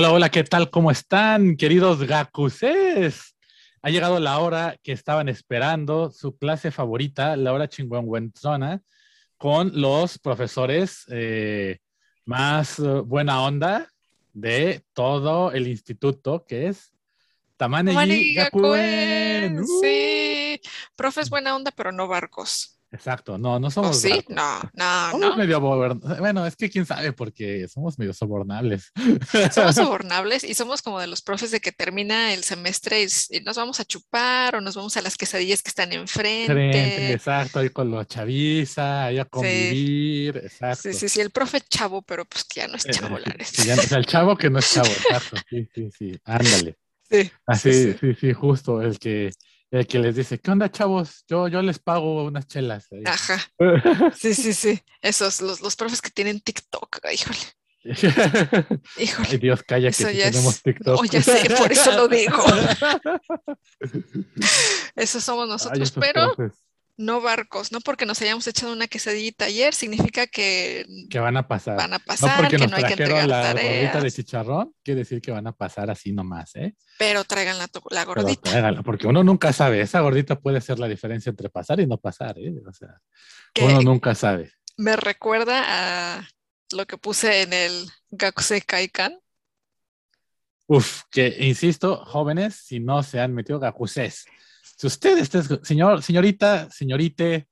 Hola, hola, ¿qué tal? ¿Cómo están, queridos Gakuses? Ha llegado la hora que estaban esperando, su clase favorita, la hora chingüengüenzona, con los profesores eh, más uh, buena onda de todo el instituto, que es Tamane Tamane Gakuen. Gakuen, Sí, profes buena onda, pero no barcos. Exacto, no, no ¿O somos sí? barcos. No, no, Somos no. medio Bueno, es que quién sabe, porque somos medio sobornables. Somos sobornables y somos como de los profes de que termina el semestre y, nos vamos a chupar o nos vamos a las quesadillas que están Frente, enfrente. exacto, ahí con los chaviza, ahí a convivir, exacto. Sí, sí, sí, el profe chavo, pero pues que ya no es Eh, chavo, la sí, ya- o sea, el chavo que no es chavo, exacto. Sí, sí, sí, ándale. Sí, Así, sí, sí, sí. sí, justo, el que, el que les dice, ¿qué onda, chavos? Yo, yo les pago unas chelas. ahí". Ajá, sí, sí, sí. Esos, los, los profes que tienen TikTok, híjole, híjole. Ay, Dios, calla que sí tenemos es- TikTok. No, ya sé, por eso lo digo. Esos somos nosotros, pero profes no barcos, no porque nos hayamos echado una quesadillita ayer, significa que que van a pasar. van a No pasar, porque que nos no hay que entregar la gordita de tareas, chicharrón, quiere decir que van a pasar así nomás, ¿eh? pero traigan la, la Pero gordita. porque uno nunca sabe, esa gordita puede ser la diferencia entre pasar y no pasar, ¿eh? O sea, que uno nunca sabe. me recuerda a lo que puse en el Gakusei Kaikan. Uf, que insisto, jóvenes, si no se han metido gakuses, si usted está, señor, señorita, señorite,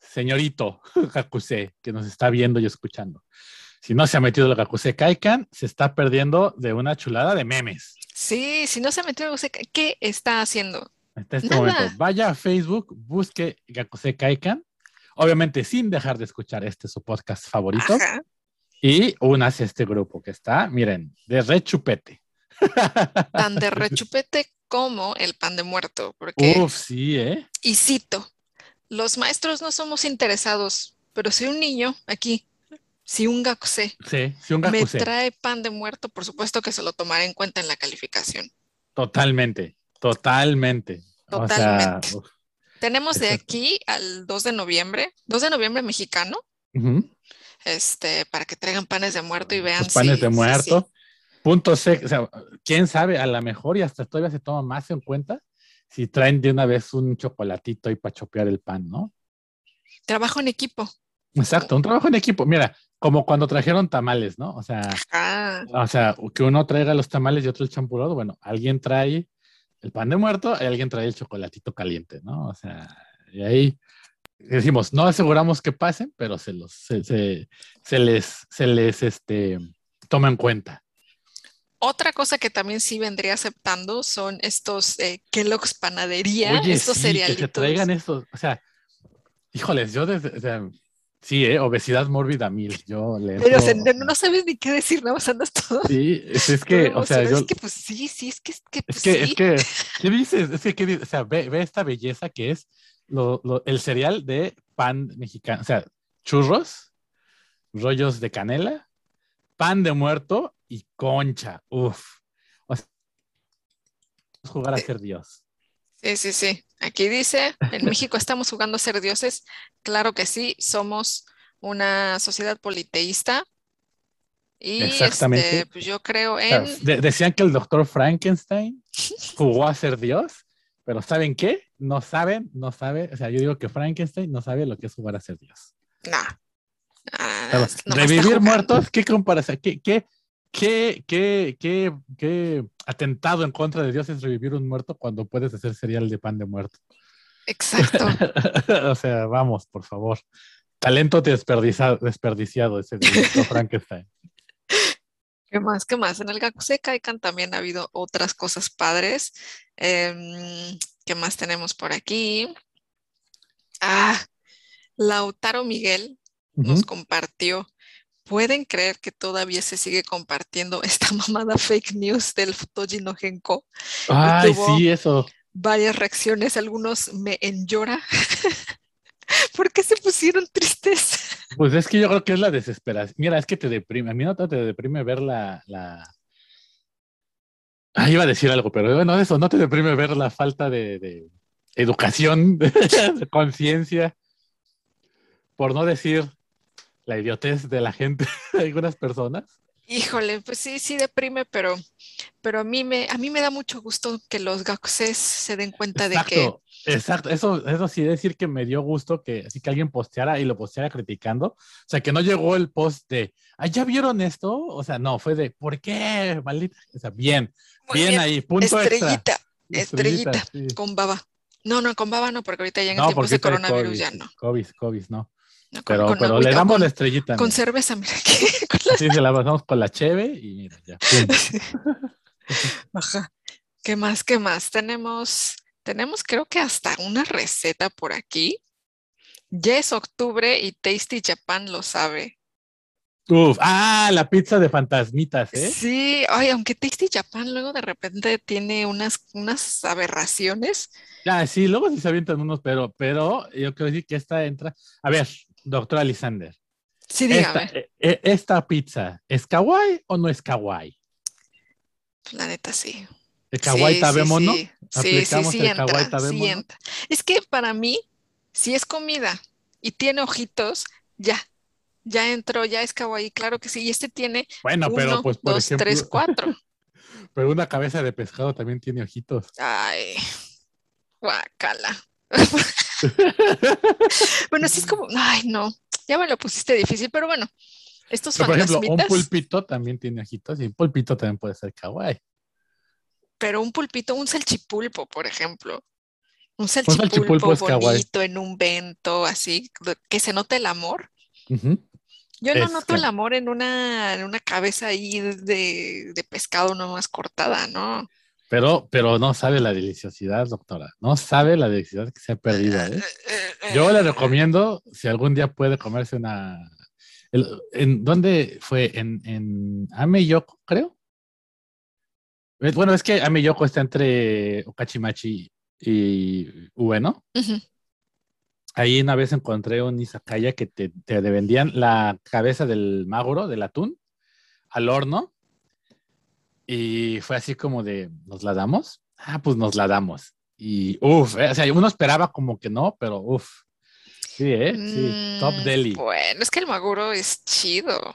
señorito gakuse, que nos está viendo y escuchando, si no se ha metido el gakuse Kaikan, se está perdiendo de una chulada de memes. Sí, si no se metió en Gakusei Kai- ¿qué está haciendo? Hasta este Nada. momento, vaya a Facebook, busque gakuse Kaikan, obviamente sin dejar de escuchar este su podcast favorito, Ajá. y únase a este grupo que está, miren, de rechupete. Tan de rechupete como el pan de muerto, porque, Uf, sí, ¿eh? y cito, los maestros no somos interesados, pero si un niño aquí, si un Sí, sí, un me gakuse. trae pan de muerto, por supuesto que se lo tomaré en cuenta en la calificación. Totalmente, totalmente. O sea, Totalmente. Tenemos de aquí al 2 de noviembre, 2 de noviembre mexicano, este, para que traigan panes de muerto y vean los panes si- de si- muerto. Punto C, o sea, quién sabe, a lo mejor y hasta todavía se toma más en cuenta si traen de una vez un chocolatito ahí para chopear el pan, ¿no? trabajo en equipo. Exacto, un trabajo en equipo. Mira, como cuando trajeron tamales, ¿no? O sea, Ah, o sea, que uno traiga los tamales y otro el champurrado. Bueno, alguien trae el pan de muerto y alguien trae el chocolatito caliente, ¿no? O sea, y ahí decimos, no aseguramos que pasen, pero se los, se, se- se les, se les, este, toma en cuenta. Otra cosa que también sí vendría aceptando son estos eh, Kellogg's Panadería, Oye, estos sí, que se cerealitos. traigan estos, o sea, híjoles, yo desde, o sea, sí, ¿eh? obesidad mórbida mil, yo le Pero o sea, entro- no, no sabes ni qué decir, nada más andas todo. Sí, es, es que, o sea, yo, Es que pues sí, sí, es que, es que, Es pues, que, es que, ¿qué dices? Es que, ¿qué dices? O sea, ve, ve esta belleza que es lo- lo- el cereal de pan mexicano. O sea, churros, rollos de canela, pan de muerto y concha. Uf. O sea, jugar a ser Dios. Sí, sí, sí. Aquí dice, en México estamos jugando a ser dioses. Claro que sí, somos una sociedad politeísta. Y Exactamente. este, pues yo creo en de- decían que el doctor Frankenstein jugó a ser Dios, pero ¿saben qué? No saben, no sabe. O sea, yo digo que Frankenstein no sabe lo que es jugar a ser Dios. no. Ah, revivir muertos, ¿qué comparación? ¿Qué, qué, qué, qué, qué, qué atentado en contra de Dios es revivir un muerto cuando puedes hacer cereal de pan de muerto? Exacto. o sea, vamos, por favor. Talento desperdiciado, desperdiciado ese de. Frankenstein. ¿Qué más? ¿Qué más? En el Gakusei Kaikan también ha habido otras cosas padres. Em, ¿qué más tenemos por aquí? Ah, Lautaro Miguel nos compartió. ¿Pueden creer que todavía se sigue compartiendo esta mamada fake news del Futoji no Genko? Ay, sí, eso. Varias reacciones, algunos me enllora. ¿Por qué se pusieron tristes? Pues es que yo creo que es la desesperación. Mira, es que te deprime. A mí no te deprime ver la. la... Ah, iba a decir algo, pero bueno, eso no te deprime ver la falta de, de educación, de conciencia, por no decir la idiotez de la gente, de algunas personas. Híjole, pues sí, sí deprime, pero, pero a mí me, a mí me da mucho gusto que los gakuses se den cuenta de que. Exacto, eso, eso sí decir que me dio gusto que así que alguien posteara y lo posteara criticando. O sea, que no llegó el post de, ah, ¿ya vieron esto? O sea, no, fue de, ¿por qué? Maldita. O sea, bien, bien, ahí, punto estrellita, Estrellita, estrellita, con baba. No, no, con baba no, porque ahorita ya en no, tiempos de coronavirus ya no. COVID, COVID, no pero, pero le damos la estrellita. Con cerveza, mira aquí. Sí, se la pasamos con la cheve y mira, ya. Ajá. ¿Qué más? ¿Qué más? Tenemos, tenemos creo que hasta una receta por aquí. Ya es octubre y Tasty Japan lo sabe. Uf, ah, la pizza de fantasmitas, ¿eh? Sí, ay, aunque Tasty Japan luego de repente tiene unas, unas aberraciones. Ya, sí, luego sí se avientan unos, pero, pero yo creo decir que esta entra. A ver, doctora Lisander. Sí, dígame. Esta, eh, eh, esta, pizza, ¿es kawaii o no es kawaii? La neta, sí. ¿El kawaii sí, no? Sí, sí, sí, sí, entra, sí entra. Es que para mí, si es comida y tiene ojitos, ya, ya entró, ya es kawaii, claro que sí. Y este tiene bueno, pero uno, pues, por dos, ejemplo, tres, cuatro. pero una cabeza de pescado también tiene ojitos. Ay, guacala. bueno, sí es como, ay, no, ya me lo pusiste difícil, pero bueno, estos pero, Por ejemplo, un pulpito también tiene ojitos y un pulpito también puede ser kawaii. Pero un pulpito, un salchipulpo, por ejemplo. Un salchipulpo, bonito en un vento, así, que se note el amor. Yo no noto el amor en una, en una cabeza ahí de, de pescado nomás cortada, ¿no? Pero, pero no sabe la deliciosidad, doctora. No sabe la deliciosidad que se ha perdido. ¿eh? Yo le recomiendo, si algún día puede comerse una. ¿En dónde fue? En, en Ameyoko, creo. Eh, bueno, es que Ameyoko está entre Okachimachi y Ueno. Ahí una vez encontré un izakaya que te, te vendían la cabeza del maguro, del atún, al horno y fue así como de, ¿nos la damos? Ah, pues nos la damos. Y uff, eh, o sea, uno esperaba como que no, pero uff. Sí, ¿eh? Sí, top mm, deli. Bueno, es que el maguro es chido.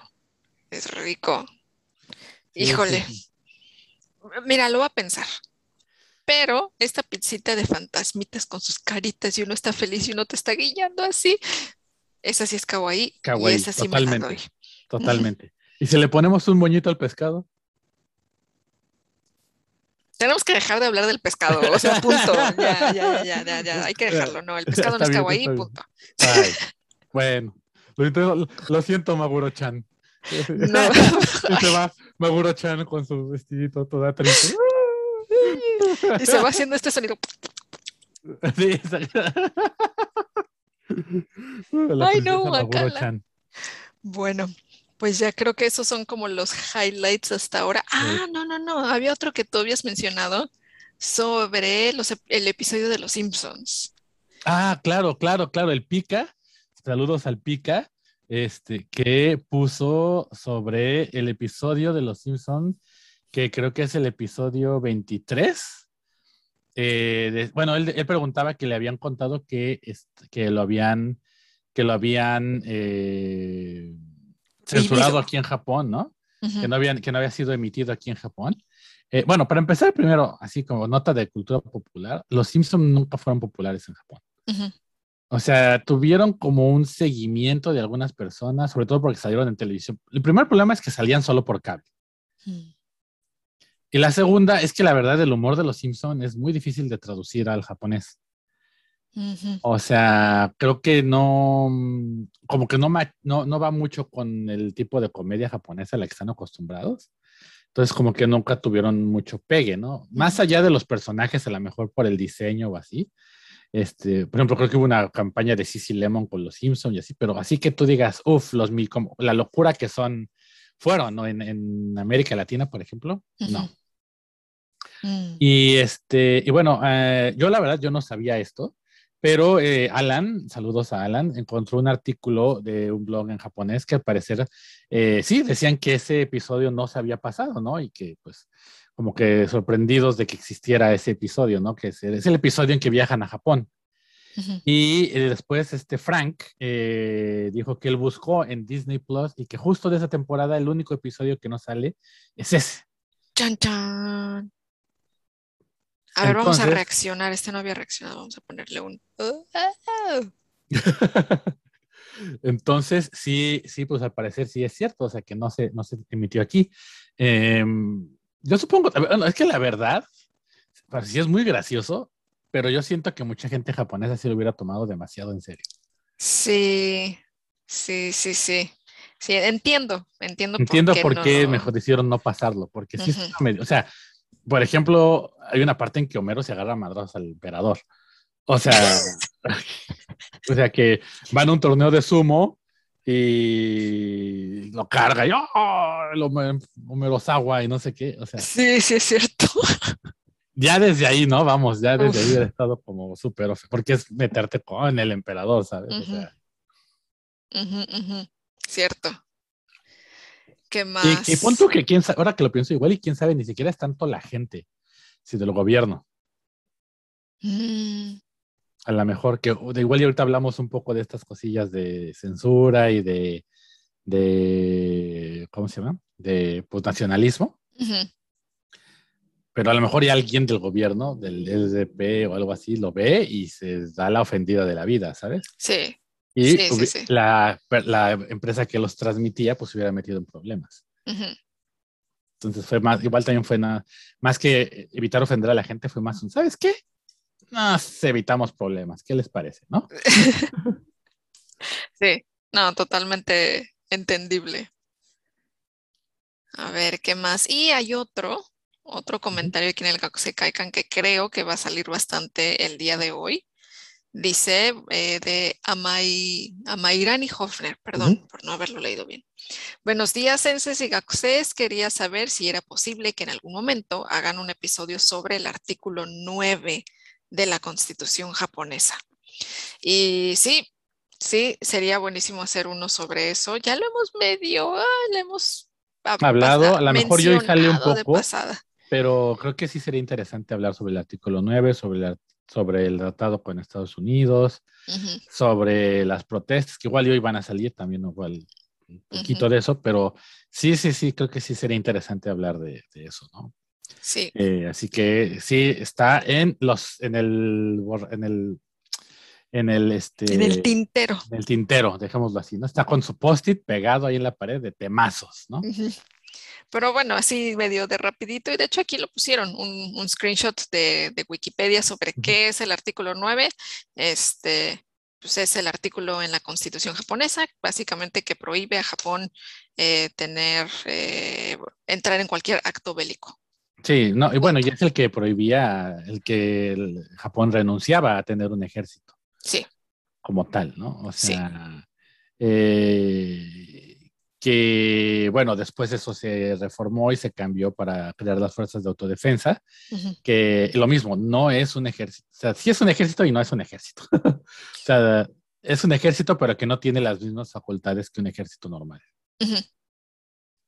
Es rico. Híjole. Mira, lo va a pensar. Pero esta pizzita de fantasmitas con sus caritas y uno está feliz y uno te está guiando así, esa sí es kawaii. Kawaii, y esa sí totalmente, me la doy. Totalmente. ¿Y si le ponemos un moñito al pescado? Tenemos que dejar de hablar del pescado, o sea, punto. Ya, ya, ya, ya, ya, hay que dejarlo, no, el pescado no es kawaii, punto. Bueno, lo, siento, Maguro-chan. No. y se va Maguro-chan con su vestidito toda triste. y se va haciendo este sonido. Sí. Ay, no. Bueno, pues ya creo que esos son como los highlights hasta ahora. Ah, no, no, no. Había otro que tú habías mencionado sobre los, el episodio de Los Simpsons. Ah, claro, claro, claro. El Pica. Saludos al Pica. Este, que puso sobre el episodio de Los Simpsons, que creo que es el episodio 23. Eh, bueno, él, preguntaba que le habían contado que, que lo habían, que lo habían eh, censurado aquí en Japón, ¿no? que, no habían, que no había sido emitido aquí en Japón. Eh, bueno, para empezar, primero, así como nota de cultura popular, los Simpsons nunca fueron populares en Japón. O sea, tuvieron como un seguimiento de algunas personas, sobre todo porque salieron en televisión. El primer problema es que salían solo por cable. Y la segunda es que la verdad el humor de los Simpsons es muy difícil de traducir al japonés. O sea, creo que no, como que no, no, no, va mucho con el tipo de comedia japonesa a la que están acostumbrados. Entonces, como que nunca tuvieron mucho pegue, ¿no? Más allá de los personajes, a lo mejor por el diseño o así. Este, por ejemplo, creo que hubo una campaña de Sissy Lemon con los Simpsons y así, pero así que tú digas, uff, los como, la locura que son, fueron, ¿no? En, en América Latina, por ejemplo, no. Mm. Y este, y bueno, eh, yo la verdad, yo no sabía esto. Pero eh, Alan, saludos a Alan, encontró un artículo de un blog en japonés que al parecer, eh, sí, decían que ese episodio no se había pasado, ¿no? Y que pues como que sorprendidos de que existiera ese episodio, ¿no? Que es, el episodio en que viajan a Japón. Y eh, después este Frank dijo que él buscó en Disney Plus y que justo de esa temporada el único episodio que no sale es ese. Chan, chan. A ver, vamos a reaccionar. Este no había reaccionado. Vamos a ponerle un. Entonces, sí, sí, pues al parecer sí es cierto, o sea que no se, no se emitió aquí. Em, yo supongo, bueno, es que la verdad, sí es muy gracioso, pero yo siento que mucha gente japonesa sí lo hubiera tomado demasiado en serio. Sí, sí, sí, sí. Sí, entiendo, entiendo. Entiendo por qué, mejor decidieron no pasarlo, porque sí medio, o sea, por ejemplo, hay una parte en que Homero se agarra a madrazos al emperador. O sea, o sea que van a un torneo de sumo y lo carga y ¡oh! lo, Homero agua y no sé qué. O sea, sí, sí es cierto. Ya desde ahí, ¿no? Vamos, ya desde ahí he estado como súper, porque es meterte con el emperador, ¿sabes? o sea. Cierto. ¿Qué más? Y, punto que quién sabe, ahora que lo pienso igual y quién sabe, ni siquiera es tanto la gente, sino del gobierno. Mm. A lo mejor que de igual y ahorita hablamos un poco de estas cosillas de censura y de, de ¿cómo se llama? De pues, nacionalismo. Pero a lo mejor ya alguien del gobierno, del SDP o algo así, lo ve y se da la ofendida de la vida, ¿sabes? Sí. Y La, la, empresa que los transmitía, pues se hubiera metido en problemas. Entonces fue más, igual también fue nada, más que evitar ofender a la gente, fue más un, ¿sabes qué? Nos evitamos problemas, ¿qué les parece, no? sí, no, totalmente entendible. A ver, ¿qué más? Y hay otro, otro comentario aquí en el se Caican que creo que va a salir bastante el día de hoy. Dice eh, de Amairani Hofner, perdón por no haberlo leído bien. Buenos días, Senses y Gakuses. Quería saber si era posible que en algún momento hagan un episodio sobre el artículo 9 de la Constitución japonesa. Y sí, sí, sería buenísimo hacer uno sobre eso. Ya lo hemos medio, ah, le hemos hablado, a lo mejor yo sale un poco, pero creo que sí sería interesante hablar sobre el artículo 9, sobre el sobre el tratado con Estados Unidos, sobre las protestas, que igual hoy van a salir también, igual un poquito de eso, pero sí, sí, sí, creo que sí sería interesante hablar de, eso, ¿no? Sí. Eh, así que sí, está en los, en el, en el, en el, este, en el tintero. En el tintero, dejémoslo así, ¿no? Está con su post-it pegado ahí en la pared de temazos, ¿no? Pero bueno, así medio de rapidito. Y de hecho aquí lo pusieron, un, screenshot de, Wikipedia sobre qué es el artículo 9. Este, pues es el artículo en la constitución japonesa, básicamente que prohíbe a Japón eh, tener, eh, entrar en cualquier acto bélico. Sí, no, y bueno, y es el que prohibía, el que Japón renunciaba a tener un ejército. Sí. Como tal, ¿no? O sea, eh, que bueno, después eso se reformó y se cambió para crear las fuerzas de autodefensa, que lo mismo, no es un ejército, o sea, sí es un ejército y no es un ejército. o sea, es un ejército, pero que no tiene las mismas facultades que un ejército normal.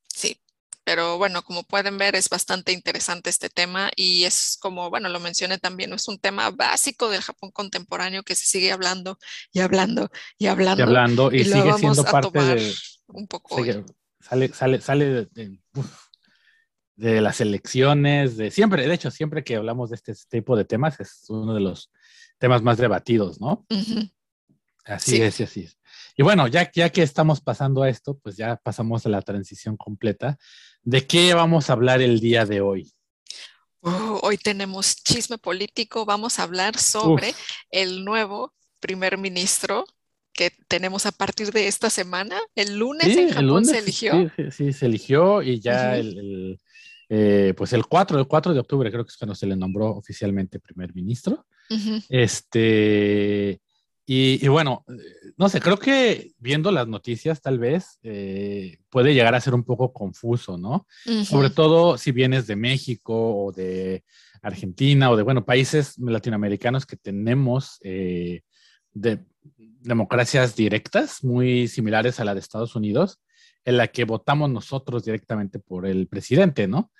Sí, pero bueno, como pueden ver, es bastante interesante este tema y es como, bueno, lo mencioné también, es un tema básico del Japón contemporáneo que se sigue hablando y hablando y hablando. Y hablando y, sigue siendo parte de un poco. Sale, sale, sale de, las elecciones, de siempre, de hecho, siempre que hablamos de este tipo de temas, es uno de los temas más debatidos, ¿no? Así es, así es. Y bueno, ya, ya que estamos pasando a esto, pues ya pasamos a la transición completa. ¿De qué vamos a hablar el día de hoy? Uh, hoy tenemos chisme político. Vamos a hablar sobre el nuevo primer ministro que tenemos a partir de esta semana. El lunes en Japón se eligió. Sí, sí, se eligió y ya el, eh, pues el 4, el 4 de octubre creo que es cuando se le nombró oficialmente primer ministro. Este, y, bueno, no sé, creo que viendo las noticias tal vez eh, puede llegar a ser un poco confuso, ¿no? Sobre todo si vienes de México o de Argentina o de, bueno, países latinoamericanos que tenemos eh, de democracias directas, muy similares a la de Estados Unidos, en la que votamos nosotros directamente por el presidente, ¿no?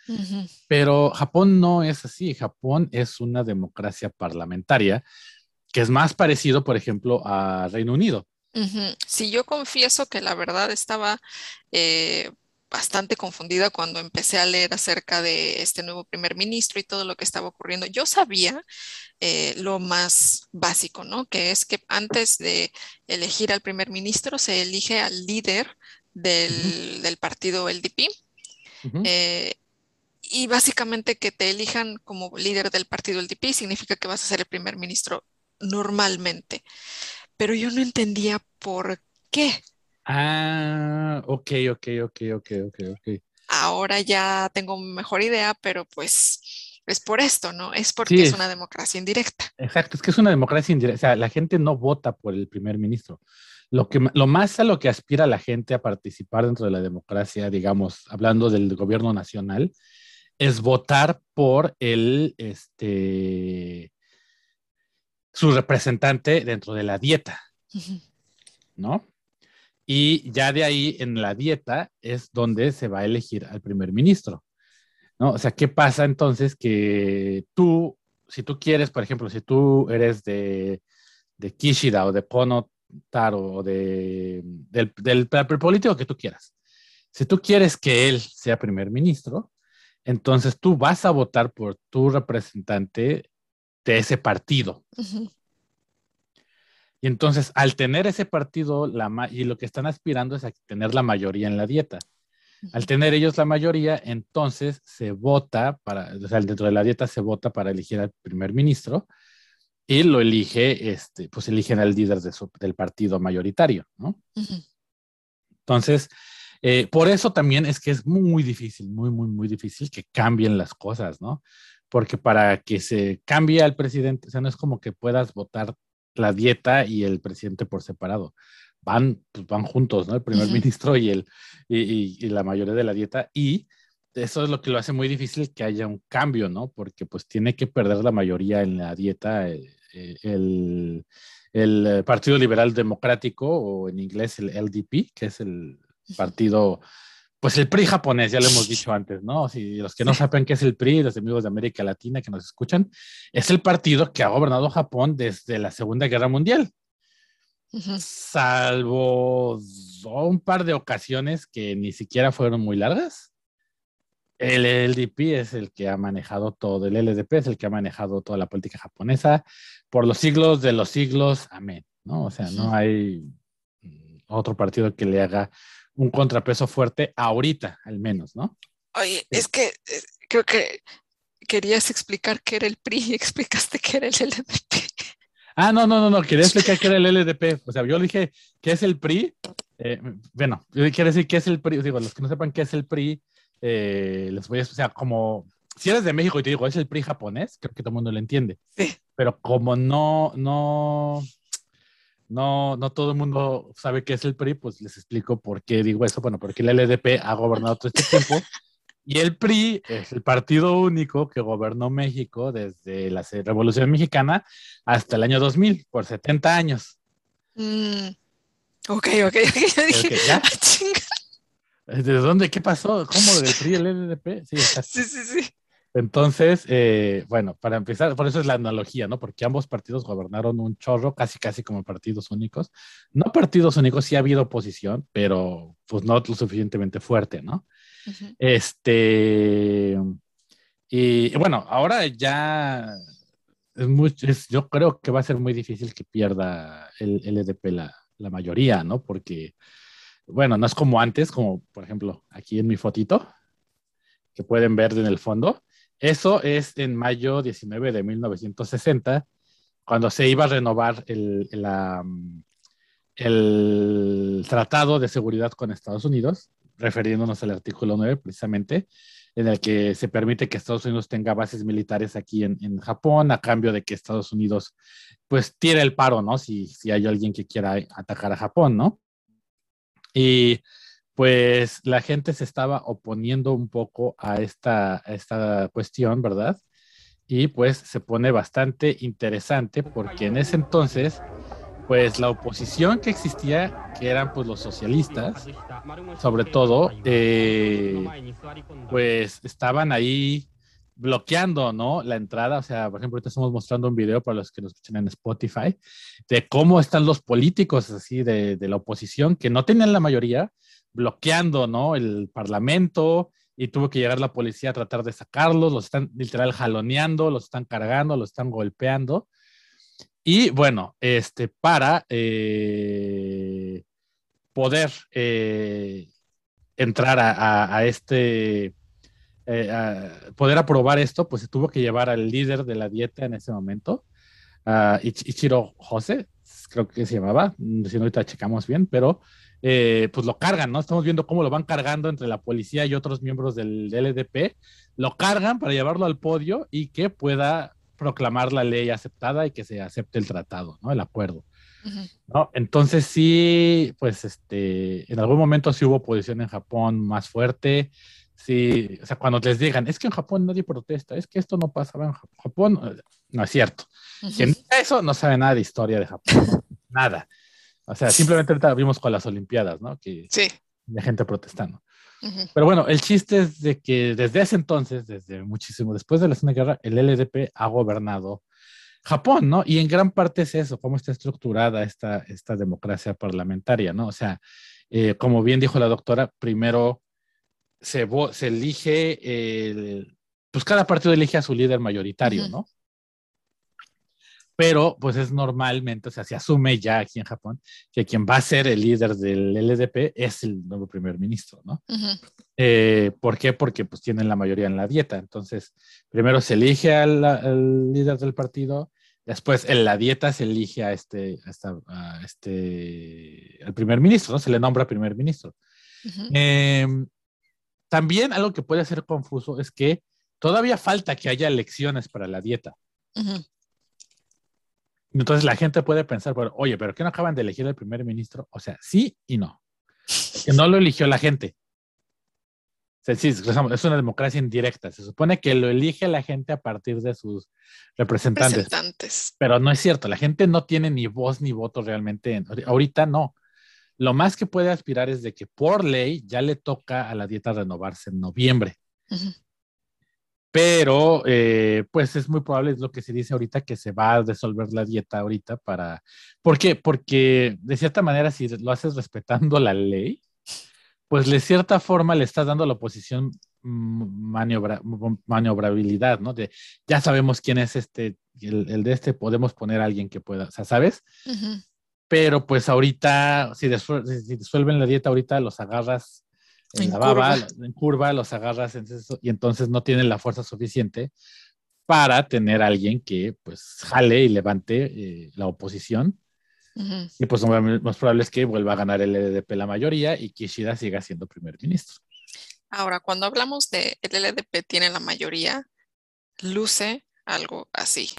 Pero Japón no es así. Japón es una democracia parlamentaria que es más parecido, por ejemplo, a Reino Unido. Sí, yo confieso que la verdad estaba eh, bastante confundida cuando empecé a leer acerca de este nuevo primer ministro y todo lo que estaba ocurriendo. Yo sabía eh, lo más básico, ¿no? Que es que antes de elegir al primer ministro se elige al líder del, partido LDP. Eh, y básicamente que te elijan como líder del partido LDP significa que vas a ser el primer ministro normalmente pero yo no entendía por qué. Ah, ok, ok, ok, ok, ok, ok. Ahora ya tengo mejor idea, pero pues es por esto, ¿no? Es porque es, una democracia indirecta. Exacto, es que es una democracia indirecta. O sea, la gente no vota por el primer ministro. Lo, que, lo más a lo que aspira la gente a participar dentro de la democracia, digamos, hablando del gobierno nacional, es votar por el, este, su representante dentro de la dieta, ¿no? Y ya de ahí en la dieta es donde se va a elegir al primer ministro, ¿no? O sea, ¿qué pasa entonces que tú, si tú quieres, por ejemplo, si tú eres de, de Kishida o de Kono Taro o de, del, del, del político que tú quieras, si tú quieres que él sea primer ministro, entonces tú vas a votar por tu representante de ese partido. Y entonces, al tener ese partido, la y lo que están aspirando es a tener la mayoría en la dieta. Al tener ellos la mayoría, entonces se vota para, o sea, dentro de la dieta se vota para elegir al primer ministro y lo elige, este, pues eligen al líder del partido mayoritario, ¿no? Entonces, eh, por eso también es que es muy difícil, muy, muy, muy difícil que cambien las cosas, ¿no? porque para que se cambie al presidente, o sea, no es como que puedas votar la dieta y el presidente por separado. Van, pues van juntos, ¿no? El primer ministro y, el, y, y, la mayoría de la dieta. Y eso es lo que lo hace muy difícil que haya un cambio, ¿no? Porque pues tiene que perder la mayoría en la dieta eh, eh, el, el Partido Liberal Democrático o en inglés el LDP, que es el partido pues el PRI japonés, ya lo hemos dicho antes, ¿no? Si los que no saben qué es el PRI, los amigos de América Latina que nos escuchan, es el partido que ha gobernado Japón desde la Segunda Guerra Mundial. Salvo un par de ocasiones que ni siquiera fueron muy largas. El LDP es el que ha manejado todo, el LDP es el que ha manejado toda la política japonesa por los siglos de los siglos, amén, ¿no? O sea, no hay otro partido que le haga un contrapeso fuerte ahorita, al menos, ¿no? Oye, es que eh, creo que querías explicar qué era el PRI y explicaste qué era el LDP. Ah, no, no, no, no, quería explicar qué era el LDP. O sea, yo le dije qué es el PRI. Eh, bueno, yo quiero decir qué es el PRI. Digo, los que no sepan qué es el PRI, eh, les voy a, o sea, como si eres de México y te digo, es el PRI japonés, creo que todo el mundo lo entiende. Sí. Pero como no, no, no, no todo el mundo sabe qué es el PRI, pues les explico por qué digo eso. Bueno, porque el LDP ha gobernado todo este tiempo y el PRI es el partido único que gobernó México desde la Revolución Mexicana hasta el año 2000, por 70 años. Mm. Ok, ok, ¿ya? Ah, ¿De dónde? ¿Qué pasó? ¿Cómo del PRI el LDP? Sí, sí, sí, sí. Entonces, eh, bueno, para empezar, por eso es la analogía, ¿no? Porque ambos partidos gobernaron un chorro, casi, casi como partidos únicos. No partidos únicos, sí ha habido oposición, pero pues no lo suficientemente fuerte, ¿no? Este, y bueno, ahora ya es muy, yo creo que va a ser muy difícil que pierda el LDP la, la mayoría, ¿no? Porque, bueno, no es como antes, como por ejemplo aquí en mi fotito, que pueden ver en el fondo eso es en mayo 19 de 1960, cuando se iba a renovar el, el, Tratado de Seguridad con Estados Unidos, refiriéndonos al artículo 9 precisamente, en el que se permite que Estados Unidos tenga bases militares aquí en, en Japón, a cambio de que Estados Unidos pues tire el paro, ¿no? Si, si hay alguien que quiera atacar a Japón, ¿no? Y pues la gente se estaba oponiendo un poco a esta, esta cuestión, ¿verdad? Y pues se pone bastante interesante porque en ese entonces, pues la oposición que existía, que eran pues los socialistas, sobre todo, eh, pues estaban ahí bloqueando, ¿no? La entrada, o sea, por ejemplo, ahorita estamos mostrando un video para los que nos escuchan en Spotify, de cómo están los políticos así de, de la oposición, que no tenían la mayoría, bloqueando, ¿no? El parlamento y tuvo que llegar la policía a tratar de sacarlos, los están literal jaloneando, los están cargando, los están golpeando. Y bueno, este, para eh, poder eh, entrar a, a, este, eh, a poder aprobar esto, pues se tuvo que llevar al líder de la dieta en ese momento, a Ichiro Jose, creo que se llamaba, si no ahorita checamos bien, pero eh, pues lo cargan, ¿no? Estamos viendo cómo lo van cargando entre la policía y otros miembros del, LDP, lo cargan para llevarlo al podio y que pueda proclamar la ley aceptada y que se acepte el tratado, ¿no? El acuerdo. ¿no? Entonces sí, pues este, en algún momento sí hubo oposición en Japón más fuerte, sí, o sea, cuando les digan, es que en Japón nadie protesta, es que esto no pasaba en Japón, no es cierto. Quien diga eso no sabe nada de historia de Japón, nada. O sea, simplemente ahorita vimos con las Olimpiadas, ¿no? Que sí. De gente protestando. Pero bueno, el chiste es de que desde ese entonces, desde muchísimo después de la Segunda Guerra, el LDP ha gobernado Japón, ¿no? Y en gran parte es eso, cómo está estructurada esta, esta democracia parlamentaria, ¿no? O sea, eh, como bien dijo la doctora, primero se, se elige, el, pues cada partido elige a su líder mayoritario, ¿no? Pero pues es normalmente, o sea, se asume ya aquí en Japón que quien va a ser el líder del LDP es el nuevo primer ministro, ¿no? eh, ¿Por qué? Porque pues tienen la mayoría en la dieta. Entonces, primero se elige al, al líder del partido, después en la dieta se elige a este, a esta, a este, al primer ministro, ¿no? Se le nombra primer ministro. eh, también algo que puede ser confuso es que todavía falta que haya elecciones para la dieta. Entonces la gente puede pensar, bueno, oye, pero ¿qué no acaban de elegir el primer ministro? O sea, sí y no. Que no lo eligió la gente. O sea, sí, es una democracia indirecta. Se supone que lo elige la gente a partir de sus representantes. representantes. Pero no es cierto. La gente no tiene ni voz ni voto realmente. Ahorita no. Lo más que puede aspirar es de que por ley ya le toca a la dieta renovarse en noviembre. Uh -huh pero eh, pues es muy probable, es lo que se dice ahorita, que se va a disolver la dieta ahorita para... ¿Por qué? Porque de cierta manera, si lo haces respetando la ley, pues de cierta forma le estás dando a la oposición maniobra, maniobrabilidad, ¿no? De ya sabemos quién es este, el, el, de este, podemos poner a alguien que pueda, o sea, ¿sabes? Uh -huh. Pero pues ahorita, si, si disuelven la dieta ahorita, los agarras en, en la baba, curva. en curva, los agarras en eso, y entonces no tienen la fuerza suficiente para tener a alguien que pues jale y levante eh, la oposición. Uh -huh. Y pues lo más probable es que vuelva a ganar el LDP la mayoría y Kishida siga siendo primer ministro. Ahora, cuando hablamos de el LDP tiene la mayoría, luce algo así.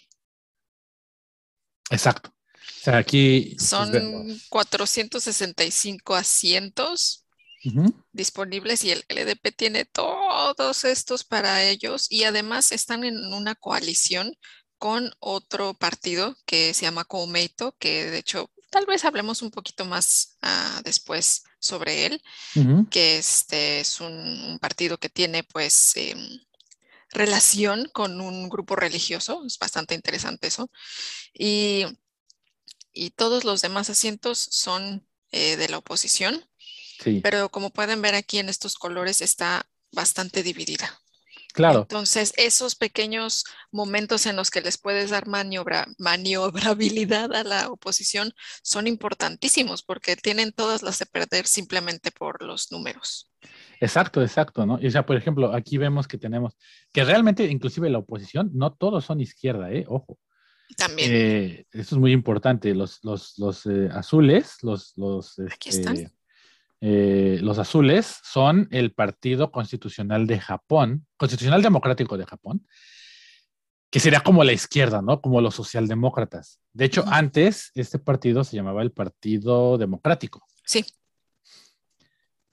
Exacto. O sea, aquí son pues, 465 asientos Uh -huh. disponibles y el LDP tiene todos estos para ellos y además están en una coalición con otro partido que se llama Koumeito, que de hecho tal vez hablemos un poquito más uh, después sobre él, uh -huh. que este es un, un, partido que tiene pues eh, relación con un grupo religioso, es bastante interesante eso, y, y todos los demás asientos son eh, de la oposición. Sí. Pero como pueden ver aquí en estos colores está bastante dividida. Claro. Entonces, esos pequeños momentos en los que les puedes dar maniobra, maniobrabilidad a la oposición son importantísimos porque tienen todas las de perder simplemente por los números. Exacto, exacto, ¿no? O sea, por ejemplo, aquí vemos que tenemos que realmente, inclusive la oposición, no todos son izquierda, ¿eh? Ojo. También. Eh, eso es muy importante. Los, los, los eh, azules, los, los aquí este, están eh, los azules son el Partido Constitucional de Japón, Constitucional Democrático de Japón, que sería como la izquierda, ¿no? Como los socialdemócratas. De hecho, antes este partido se llamaba el Partido Democrático. Sí.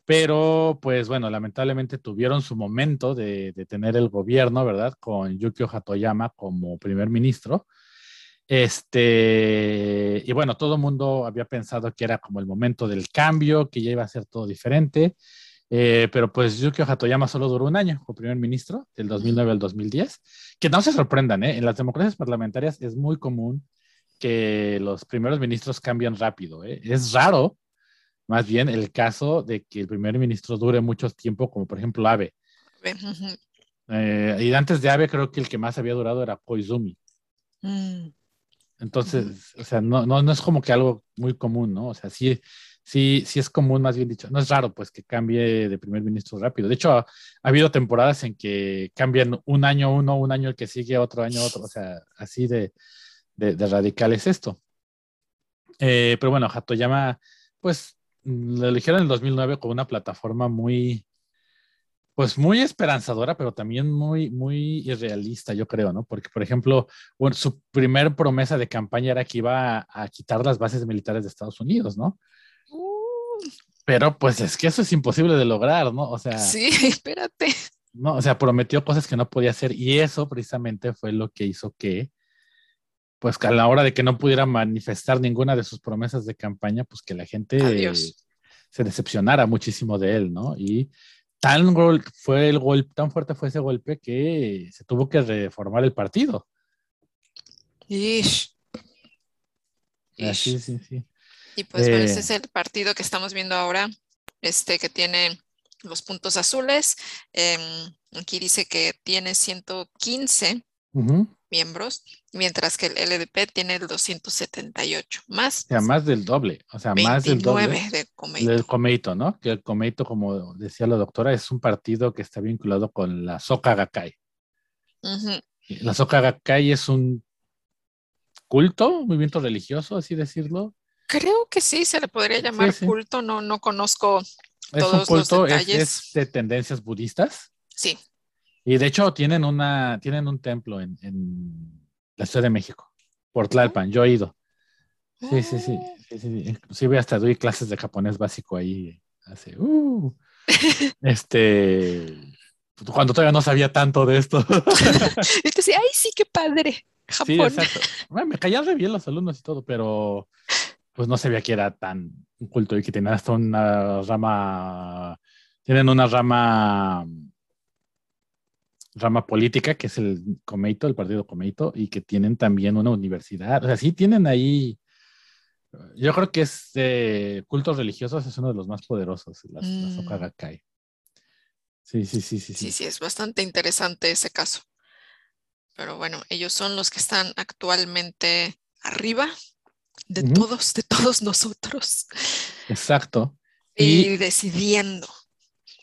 Pero, pues bueno, lamentablemente tuvieron su momento de, de tener el gobierno, ¿verdad? Con Yukio Hatoyama como primer ministro. Este, y bueno, todo el mundo había pensado que era como el momento del cambio, que ya iba a ser todo diferente. Eh, pero pues Yukio Hatoyama solo duró un año como primer ministro, del 2009 al 2010. Que no se sorprendan, ¿eh? en las democracias parlamentarias es muy común que los primeros ministros cambian rápido. ¿eh? Es raro, más bien, el caso de que el primer ministro dure mucho tiempo, como por ejemplo Abe. Eh, y antes de Abe creo que el que más había durado era Koizumi. Mm. Entonces, o sea, no, no, no es como que algo muy común, ¿no? O sea, sí, sí, sí es común, más bien dicho. No es raro, pues, que cambie de primer ministro rápido. De hecho, ha, habido temporadas en que cambian un año uno, un año el que sigue, otro año otro. O sea, así de, de, radical es esto. Eh, pero bueno, Hatoyama, pues, lo eligieron en el 2009 con una plataforma muy, pues muy esperanzadora, pero también muy, muy irrealista, yo creo, ¿no? Porque, por ejemplo, bueno, su primer promesa de campaña era que iba a, quitar las bases militares de Estados Unidos, ¿no? Pero pues es que eso es imposible de lograr, ¿no? O sea. Sí, espérate. No, o sea, prometió cosas que no podía hacer y eso precisamente fue lo que hizo que, pues que a la hora de que no pudiera manifestar ninguna de sus promesas de campaña, pues que la gente se decepcionara muchísimo de él, ¿no? Y tan fue el golpe, tan fuerte fue ese golpe que se tuvo que reformar el partido. Ish. Sí, sí, sí. Y pues bueno, ese eh. es el partido que estamos viendo ahora, este que tiene los puntos azules. Em, aquí dice que tiene 115 miembros, mientras que el LDP tiene el 278, más. O sea, más del doble, o sea, más del doble. De Comeito. Del Comeito, ¿no? Que el Comeito, como decía la doctora, es un partido que está vinculado con la Soka Gakkai. La Soka Gakkai es un culto, movimiento religioso, así decirlo, Creo que sí, se le podría llamar culto, no, no conozco todos un culto, los detalles. Es, de tendencias budistas. Sí. Y de hecho tienen una, tienen un templo en, la Ciudad de México, por Tlalpan, yo he ido. Sí, sí, sí, oh. sí, sí, Inclusive hasta doy clases de japonés básico ahí hace, uh, este, cuando todavía no sabía tanto de esto. decía, ay, sí, qué padre. Japón. Sí, exacto. me caían re bien los alumnos y todo, pero pues no sabía que era tan culto y que tenía hasta una rama, tienen una rama rama política que es el Comeito, el partido Comeito, y que tienen también una universidad. O sea, sí tienen ahí, yo creo que es cultos religiosos es uno de los más poderosos, las, mm. Sí, sí, sí, sí, sí. Sí, es bastante interesante ese caso. Pero bueno, ellos son los que están actualmente arriba de todos, de todos nosotros. Exacto. Y, decidiendo.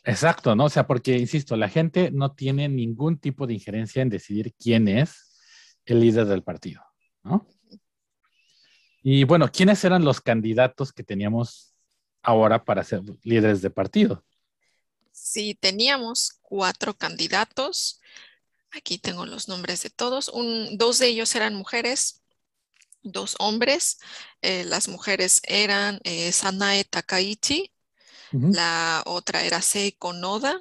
Exacto, ¿no? O sea, porque, insisto, la gente no tiene ningún tipo de injerencia en decidir quién es el líder del partido, ¿no? Y bueno, ¿quiénes eran los candidatos que teníamos ahora para ser líderes de partido? Sí, teníamos cuatro candidatos. Aquí tengo los nombres de todos. Dos de ellos eran mujeres, dos hombres. Eh, las mujeres eran eh, Sanae Takaichi, la otra era Seiko Noda.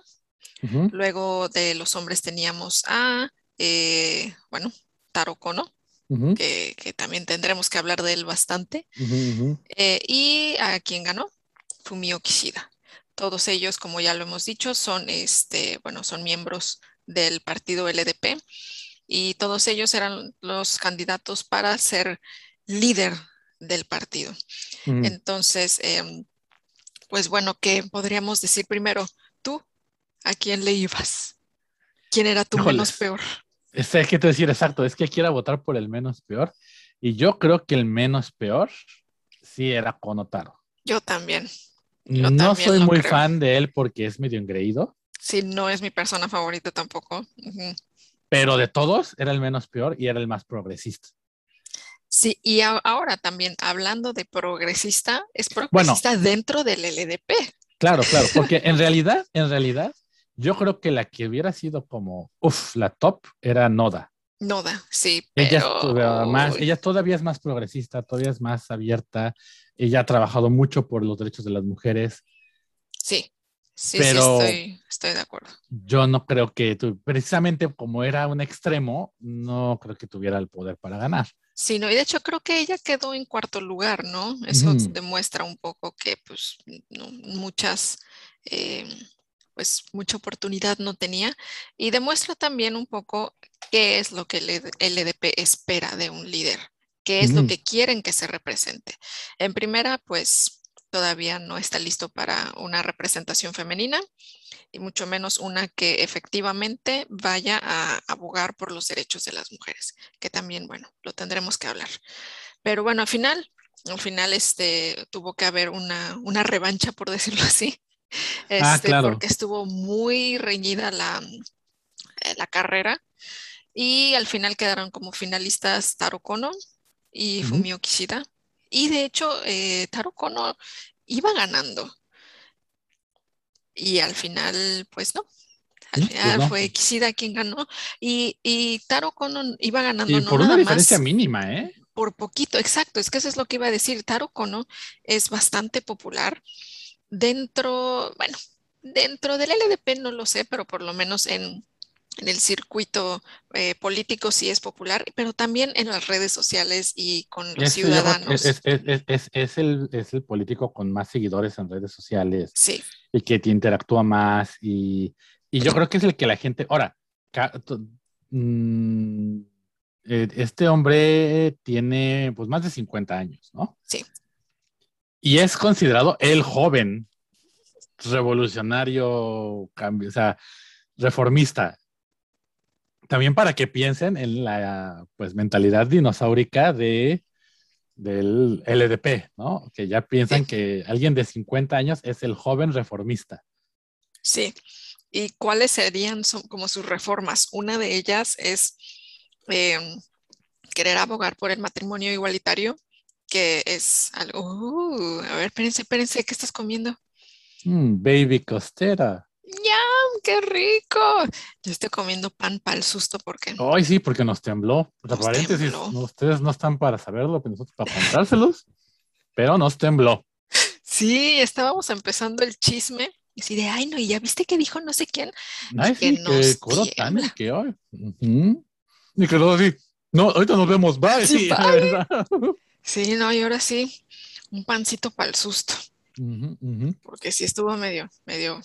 Luego de los hombres teníamos a, eh, bueno, Taro Kono, que, también tendremos que hablar de él bastante. y a quien ganó, Fumio Kishida. Todos ellos, como ya lo hemos dicho, son, este, bueno, son miembros del partido LDP y todos ellos eran los candidatos para ser líder del partido. Mm. Entonces, em, pues bueno, ¿qué podríamos decir primero? ¿Tú a quién le ibas? ¿Quién era tu menos peor? Es que te decir exacto, es que quiera votar por el menos peor. Y yo creo que el menos peor sí era Conotaro. Yo también. no soy muy fan de él porque es medio engreído. Sí, no es mi persona favorita tampoco pero de todos era el menos peor y era el más progresista. Sí, y ahora también hablando de progresista, es progresista dentro del LDP. Claro, claro, porque en realidad, en realidad, yo creo que la que hubiera sido como, uff, la top era Noda. Noda, sí. Ella, más, ella todavía es más progresista, todavía es más abierta. Ella ha trabajado mucho por los derechos de las mujeres. Sí. Sí, pero sí, estoy, de acuerdo. Yo no creo que, precisamente como era un extremo, no creo que tuviera el poder para ganar. Sí, no, y de hecho creo que ella quedó en cuarto lugar, ¿no? Eso demuestra un poco que, pues, muchas, eh, pues mucha oportunidad no tenía y demuestra también un poco qué es lo que el LDP espera de un líder, qué es lo que quieren que se represente. En primera, pues todavía no está listo para una representación femenina y mucho menos una que efectivamente vaya a abogar por los derechos de las mujeres, que también, bueno, lo tendremos que hablar. Pero bueno, al final, al final este, tuvo que haber una, una revancha, por decirlo así, ah, este, claro. porque estuvo muy reñida la, eh, la carrera y al final quedaron como finalistas Taro Kono y Fumio Kishida. Y de hecho, eh, Taro Kono iba ganando. Y al final, pues no. Al pues final fue Kishida quien ganó. Y, y Taro Kono iba ganando. Y por una diferencia mínima, ¿eh? Por poquito, exacto. Es que eso es lo que iba a decir. Taro Kono es bastante popular dentro, bueno, dentro del LDP no lo sé, pero por lo menos en, el circuito eh, político sí es popular, pero también en las redes sociales y con los ciudadanos. Es, el, es, el, político con más seguidores en redes sociales. Sí. Y que te interactúa más y, yo creo que es el que la gente, ahora, mm, eh, este hombre tiene pues más de 50 años, ¿no? Sí. Y es considerado el joven revolucionario, cambio, o sea, reformista. También para que piensen en la pues, mentalidad dinosaurica de, del LDP, ¿no? Que ya piensan que alguien de 50 años es el joven reformista. Sí. ¿Y cuáles serían como sus reformas? Una de ellas es em, querer abogar por el matrimonio igualitario que es algo, uh, a ver, espérense, espérense, ¿qué estás comiendo? Mm, baby costera. ¡Yam! ¡Qué rico! Yo estoy comiendo pan para el susto porque. Ay, sí, porque nos tembló. paréntesis, ustedes no están para saberlo, pero nosotros para contárselos, pero nos tembló. Sí, estábamos empezando el chisme y así de, ay, no, y ya viste que dijo no sé quién. Ay, sí, que, nos que que hoy. Y que luego así, no, ahorita nos vemos, bye. Sí, Sí, no, y ahora sí, un pancito para el susto. Porque sí estuvo medio, medio.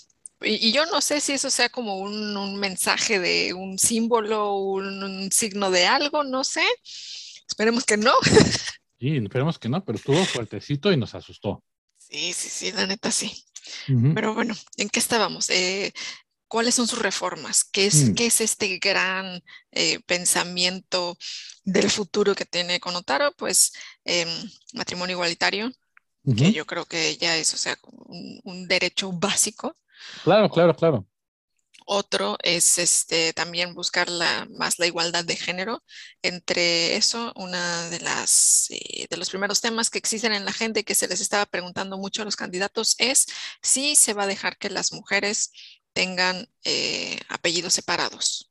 Y, yo no sé si eso sea como un, mensaje de un símbolo, un, signo de algo, no sé. Esperemos que no. Sí, esperemos que no, pero estuvo fuertecito y nos asustó. Sí, sí, sí, la neta sí. Pero bueno, ¿en qué estábamos? Eh, ¿Cuáles son sus reformas? ¿Qué es, mm. ¿qué es este gran eh, pensamiento del futuro que tiene Conotaro? Pues em, matrimonio igualitario, que yo creo que ya es, o sea, un, derecho básico. Claro, claro, claro. Otro es este, también buscar la, más la igualdad de género. Entre eso, una de las eh, de los primeros temas que existen en la gente que se les estaba preguntando mucho a los candidatos es si se va a dejar que las mujeres tengan eh, apellidos separados,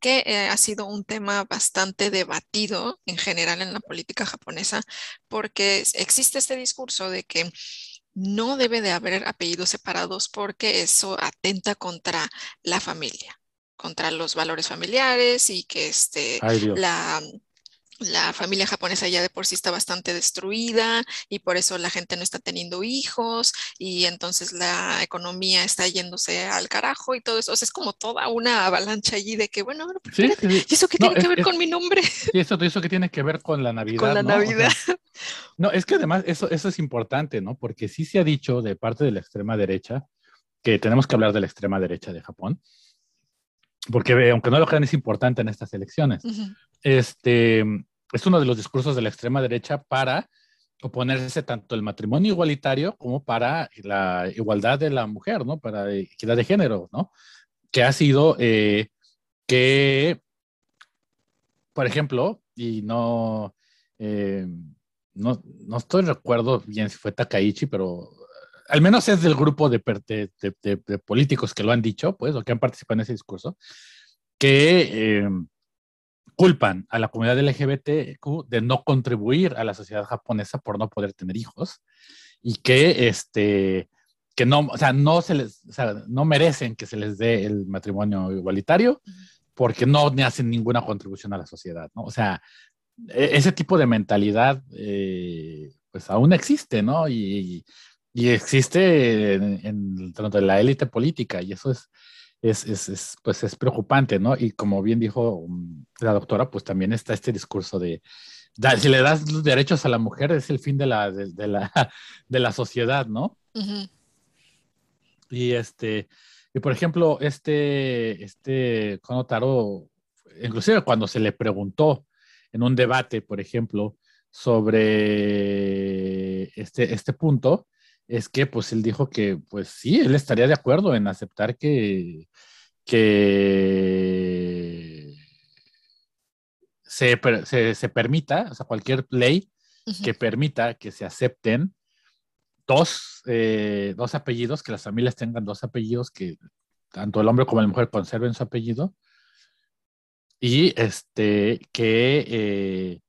que eh, ha sido un tema bastante debatido en general en la política japonesa, porque existe este discurso de que no debe de haber apellidos separados porque eso atenta contra la familia, contra los valores familiares y que este, la la familia japonesa ya de por sí está bastante destruida y por eso la gente no está teniendo hijos y entonces la economía está yéndose al carajo y todo eso. O sea, es como toda una avalancha allí de que, bueno, ¿y eso qué tiene que ver con mi nombre? Y eso, eso que tiene que ver con la Navidad. Con la Navidad. no, es que además eso, eso es importante, ¿no? Porque sí se ha dicho de parte de la extrema derecha que tenemos que hablar de la extrema derecha de Japón porque aunque no lo crean es importante en estas elecciones. Este es uno de los discursos de la extrema derecha para oponerse tanto el matrimonio igualitario como para la igualdad de la mujer, ¿no? Para equidad de género, ¿no? Que ha sido eh, que, por ejemplo, y no, eh, no, no estoy recuerdo bien si fue Takaichi, pero al menos es del grupo de, de, políticos que lo han dicho, pues, o que han participado en ese discurso, que eh, culpan a la comunidad LGBTQ de no contribuir a la sociedad japonesa por no poder tener hijos y que este que no, o sea, no se les, o sea, no merecen que se les dé el matrimonio igualitario porque no hacen ninguna contribución a la sociedad, ¿no? O sea, e, ese tipo de mentalidad, eh, pues aún existe, ¿no? Y, Y existe en, dentro de la élite política y eso es, es, es, es, pues es preocupante, ¿no? Y como bien dijo mm, la doctora, pues también está este discurso de, si le das los derechos a la mujer es el fin de la, de, la, de la sociedad, ¿no? Y este, y por ejemplo, este, este Conotaro, inclusive cuando se le preguntó en un debate, por ejemplo, sobre este, este punto, es que pues él dijo que pues sí, él estaría de acuerdo en aceptar que, que se, se, permita, o sea, cualquier ley que permita que se acepten dos, eh, dos apellidos, que las familias tengan dos apellidos, que tanto el hombre como la mujer conserven su apellido, y este, que, eh,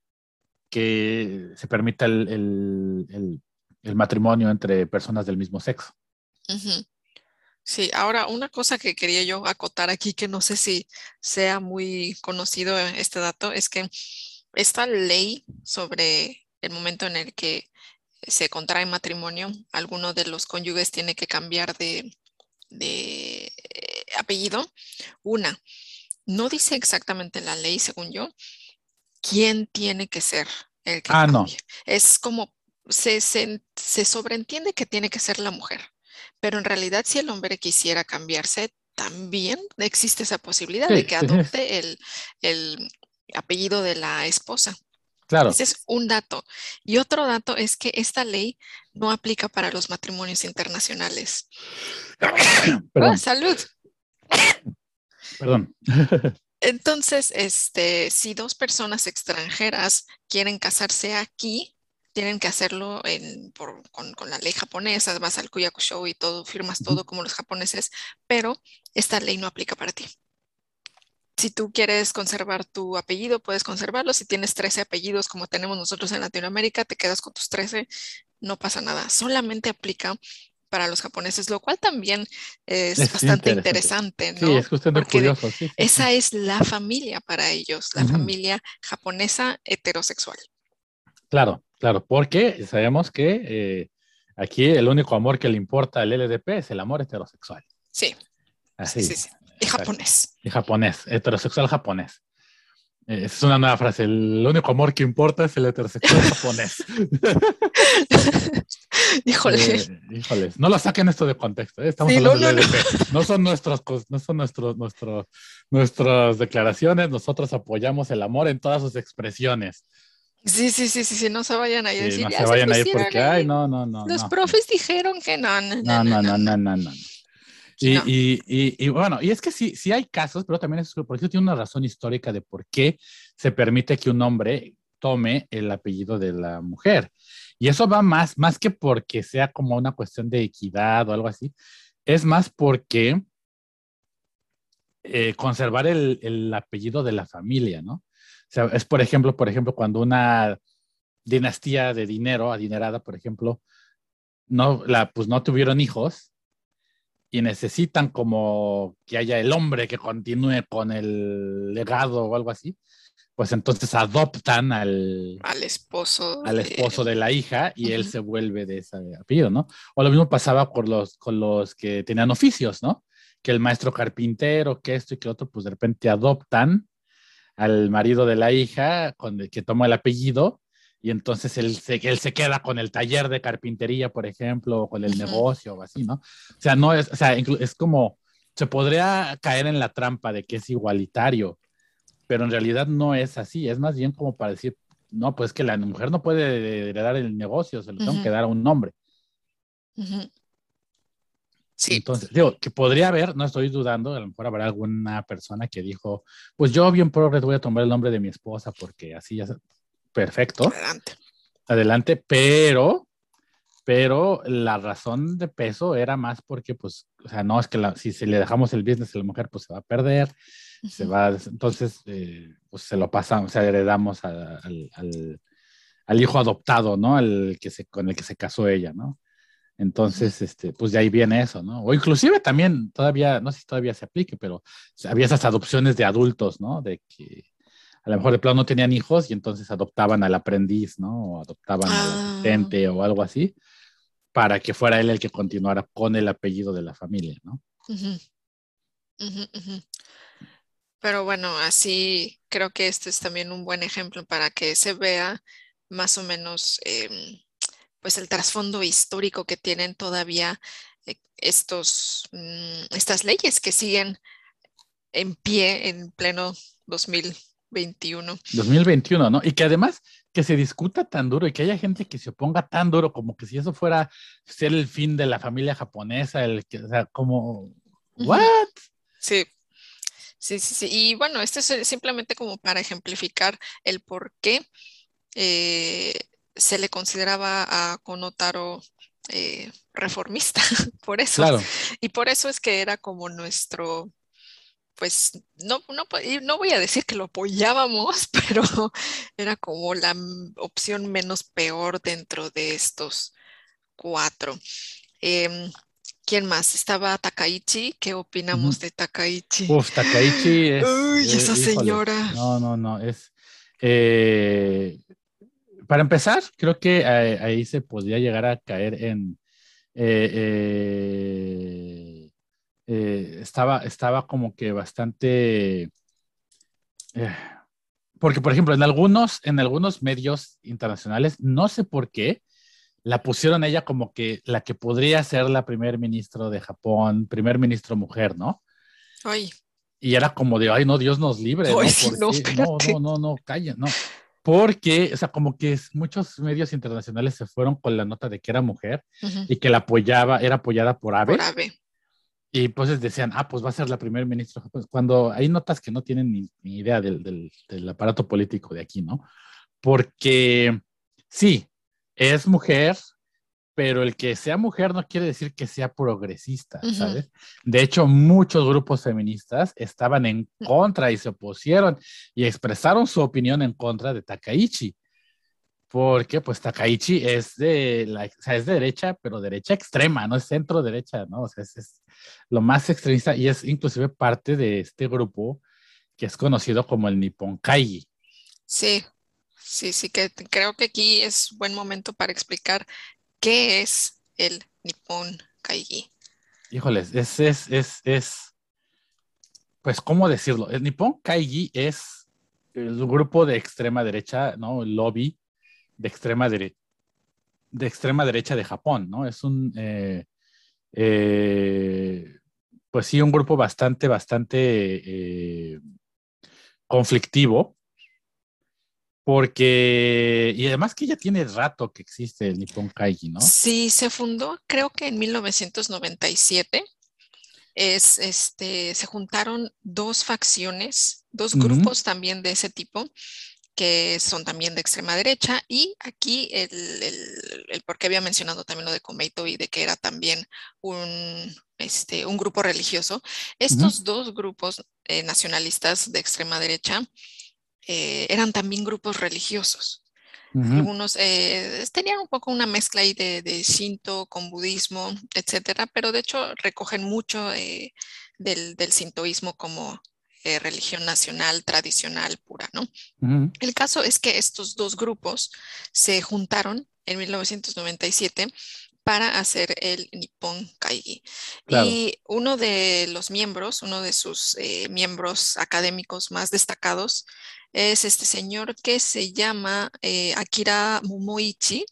que se permita el, matrimonio entre personas del mismo sexo. Sí, ahora una cosa que quería yo acotar aquí, que no sé si sea muy conocido este dato, es que esta ley sobre el momento en el que se contrae matrimonio, alguno de los cónyuges tiene que cambiar de, de apellido. Una, no dice exactamente la ley, según yo, quién tiene que ser el que ah, no. Es como se, se, se, sobreentiende que tiene que ser la mujer, pero en realidad si el hombre quisiera cambiarse, también existe esa posibilidad de que adopte el, el, apellido de la esposa. Claro. Ese es un dato. Y otro dato es que esta ley no aplica para los matrimonios internacionales. Ah, salud. Perdón. Entonces, este, si dos personas extranjeras quieren casarse aquí, tienen que hacerlo con, la ley japonesa, vas al Kuyakusho y todo, firmas todo como los japoneses, pero esta ley no aplica para ti. Si tú quieres conservar tu apellido, puedes conservarlo. Si tienes 13 apellidos como tenemos nosotros en Latinoamérica, te quedas con tus 13, no pasa nada. Solamente aplica para los japoneses, lo cual también es, bastante interesante, ¿no? Sí, es justamente curioso. esa es la familia para ellos, la familia japonesa heterosexual. Claro, claro, porque sabemos que eh, aquí el único amor que le importa al LDP es el amor heterosexual. Sí. Así. Sí, sí, Y japonés. Y japonés, heterosexual japonés. Eh, es una nueva frase. El único amor que importa es el heterosexual japonés. Híjole. Eh, híjoles. No lo saquen esto de contexto. ¿eh? Estamos hablando no, de no, no. son nuestros, no son nuestros, nuestros, nuestras declaraciones. Nosotros apoyamos el amor en todas sus expresiones. Sí, sí, sí, sí, sí, no se vayan a ir. Sí, no se vayan a ir porque, ay, no, no, no. Los profes dijeron que no. No, no, no, no, no, no. Y, y, y, y, bueno, y es que sí, sí hay casos, pero también es, por eso tiene una razón histórica de por qué se permite que un hombre tome el apellido de la mujer. Y eso va más, más que porque sea como una cuestión de equidad o algo así, es más porque eh, conservar el, el, apellido de la familia, ¿no? Sea, es por ejemplo, por ejemplo, cuando una dinastía de dinero, adinerada, por ejemplo, no, la, pues no tuvieron hijos y necesitan como que haya el hombre que continúe con el legado o algo así, pues entonces adoptan al, al esposo al esposo de, la hija y él se vuelve de ese apellido, ¿no? O lo mismo pasaba con los, con los que tenían oficios, ¿no? Que el maestro carpintero, que esto y que otro, pues de repente adoptan al marido de la hija con el que toma el apellido y entonces él se, él se queda con el taller de carpintería, por ejemplo, o con el negocio o así, ¿no? O sea, no es, o sea, es como, se podría caer en la trampa de que es igualitario, pero en realidad no es así, es más bien como para decir, no, pues que la mujer no puede heredar el negocio, se lo tengo que dar a un hombre. Sí. Entonces, digo, que podría haber, no estoy dudando, a lo mejor habrá alguna persona que dijo, pues yo bien progres voy a tomar el nombre de mi esposa porque así ya, perfecto. Adelante. Adelante, pero, pero la razón de peso era más porque, pues, o sea, no es que la, si se le dejamos el business a la mujer, pues se va a perder, se va, entonces, eh, pues se lo pasamos, o sea, heredamos al, al, al, hijo adoptado, ¿no? El que se, con el que se casó ella, ¿no? Entonces, este, pues de ahí viene eso, ¿no? O inclusive también, todavía, no sé si todavía se aplique, pero había esas adopciones de adultos, ¿no? De que a lo mejor de plano no tenían hijos y entonces adoptaban al aprendiz, ¿no? O adoptaban al ah. asistente o algo así. para que fuera él el que continuara con el apellido de la familia, ¿no? Pero bueno, así creo que este es también un buen ejemplo para que se vea más o menos em, pues el trasfondo histórico que tienen todavía eh, estos, mm, estas leyes que siguen en pie en pleno 2021. 2021, ¿no? Y que además que se discuta tan duro y que haya gente que se oponga tan duro como que si eso fuera ser el fin de la familia japonesa, el que, o sea, como, ¿what? Sí. Sí, sí, sí. Y bueno, esto es simplemente como para ejemplificar el por qué eh, se le consideraba a Konotaro eh, reformista, por eso. Claro. Y por eso es que era como nuestro, pues no, no, no voy a decir que lo apoyábamos, pero era como la opción menos peor dentro de estos cuatro. Em, ¿Quién más? Estaba Takaichi. ¿Qué opinamos de Takaichi? Uf, Takaichi es. Uy, esa señora. No, no, no. Es. Eh, para empezar, creo que ahí, se podría llegar a caer en. Eh, eh, estaba, estaba como que bastante... Eh, porque, por ejemplo, en algunos, en algunos medios internacionales, no sé por qué, la pusieron ella como que la que podría ser la primer ministro de Japón, primer ministro mujer, ¿no? Ay. Y era como de, ay, no, Dios nos libre. ¿no? no, no, no, no, no, calla, no. Porque, o sea, como que muchos medios internacionales se fueron con la nota de que era mujer y que la apoyaba, era apoyada por AVE. Por AVE. Y pues decían, ah, pues va a ser la primer ministro. Pues cuando hay notas que no tienen ni, idea del, del, aparato político de aquí, ¿no? Porque sí, es mujer, pero el que sea mujer no quiere decir que sea progresista, ¿sabes? De hecho, muchos grupos feministas estaban en mm. contra y se opusieron y expresaron su opinión en contra de Takaichi porque pues Takaichi es de, la, o sea, es de derecha, pero derecha extrema, no es centro derecha, ¿no? O sea, es, lo más extremista y es inclusive parte de este grupo que es conocido como el Nippon Kaigi. Sí, sí, sí, que creo que aquí es buen momento para explicar qué es el Nippon Kaigi. Híjoles, es, es, es, es, pues, ¿cómo decirlo? El Nippon Kaigi es el grupo de extrema derecha, ¿no? El lobby de extrema, de extrema derecha de Japón, ¿no? Es un, eh, eh, pues sí, un grupo bastante, bastante eh, conflictivo, porque, y además que ya tiene rato que existe el Nippon Kaigi, ¿no? Sí, se fundó creo que en 1997. Es, este, se juntaron dos facciones, dos grupos también de ese tipo que son también de extrema derecha, y aquí el, el, el por qué había mencionado también lo de Komeito y de que era también un, este, un grupo religioso. Estos dos grupos eh, nacionalistas de extrema derecha eh, eran también grupos religiosos. Algunos eh, tenían un poco una mezcla ahí de, de Shinto con budismo, etcétera, pero de hecho recogen mucho del, del sintoísmo como eh, religión nacional tradicional pura, ¿no? El caso es que estos dos grupos se juntaron en 1997 para hacer el Nippon Kaigi. Y uno de los miembros, uno de sus eh, miembros académicos más destacados, es este señor que se llama eh, Akira Momoichi.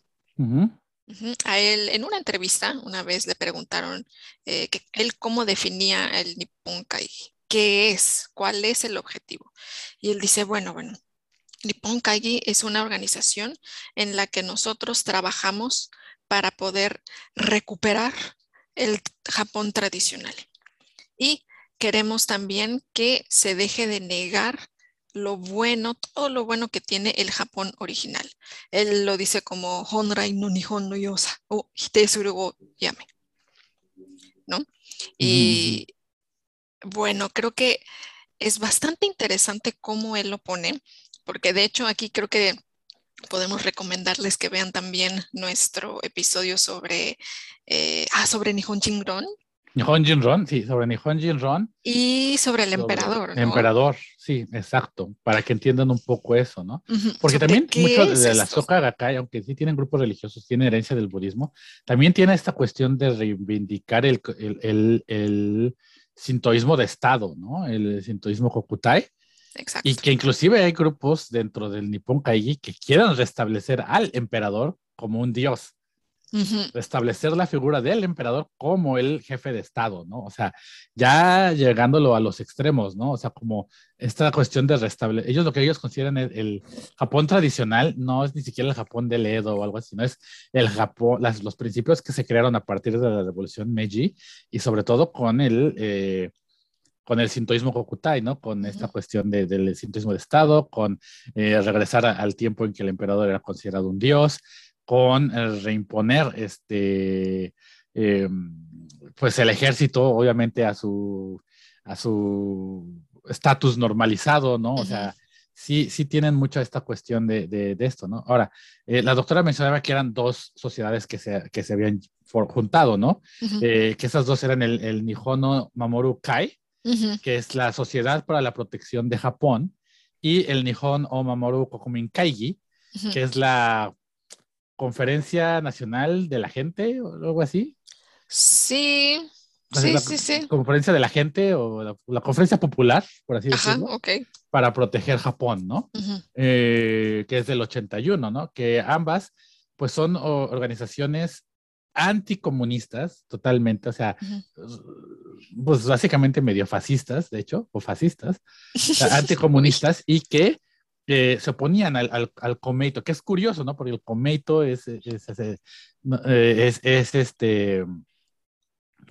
A él, en una entrevista, una vez le preguntaron que él cómo definía el Nippon Kaigi qué es, cuál es el objetivo. Y él dice, bueno, bueno, Nippon Kaigi es una organización en la que nosotros trabajamos para poder recuperar el Japón tradicional. Y queremos también que se deje de negar lo bueno, todo lo bueno que tiene el Japón original. Él lo dice como Honrai no Nihon no Yosa o Hitesuru Yame. ¿No? Y, bueno, creo que es bastante interesante cómo él lo pone, porque de hecho aquí creo que podemos recomendarles que vean también nuestro episodio sobre, eh, ah, sobre Nihon Chingon, Nihon Jinron, sí, sobre Nihon Jinron. Y sobre el sobre emperador. ¿no? Emperador, sí, exacto, para que entiendan un poco eso, ¿no? Porque sobre también qué mucho es de la. Soka Gakkai, aunque sí tienen grupos religiosos, tiene herencia del budismo, también tiene esta cuestión de reivindicar el, el, el, el sintoísmo de Estado, ¿no? El sintoísmo Hokutai, Exacto. y que inclusive hay grupos dentro del Nippon Kaigi que quieren restablecer al emperador como un dios, Ujú, restablecer la figura del emperador como el jefe de Estado, ¿no? O sea, ya llegándolo a los extremos, ¿no? O sea, como esta cuestión de restablecer, ellos lo que ellos consideran el, el Japón tradicional no es ni siquiera el Japón del Edo o algo así, no es el Japón, las, los principios que se crearon a partir de la revolución Meiji y sobre todo con el... Eh, con el sintoísmo Hokutai, ¿no? Con esta cuestión de, del sintoísmo de Estado, con eh, regresar al tiempo en que el emperador era considerado un dios, con eh, reimponer este, eh, pues el ejército, obviamente, a su, a su estatus normalizado, ¿no? O sea, sí, sí tienen mucho esta cuestión de, de, de esto, ¿no? Ahora, eh, la doctora mencionaba que eran dos sociedades que se, que se habían juntado, ¿no? Eh, que esas dos eran el, el Nihono Mamoru Kai, que es la Sociedad para la Protección de Japón, y el Nihon o Mamoru Kokumin Kaigi, Ujú. que es la Conferencia Nacional de la Gente o algo así. Sí, sí, sí, sí. Conferencia de la Gente o la, la Conferencia Popular, por así Ajá, decirlo, ok. para proteger Japón, ¿no? Eh, que es del 81, ¿no? Que ambas, pues son organizaciones anticomunistas totalmente, o sea, pues básicamente medio fascistas, de hecho, o fascistas, o sea, anticomunistas y que eh, se oponían al, al, al, comeito, que es curioso, ¿no? Porque el comeito es, es, es, es, es, es este...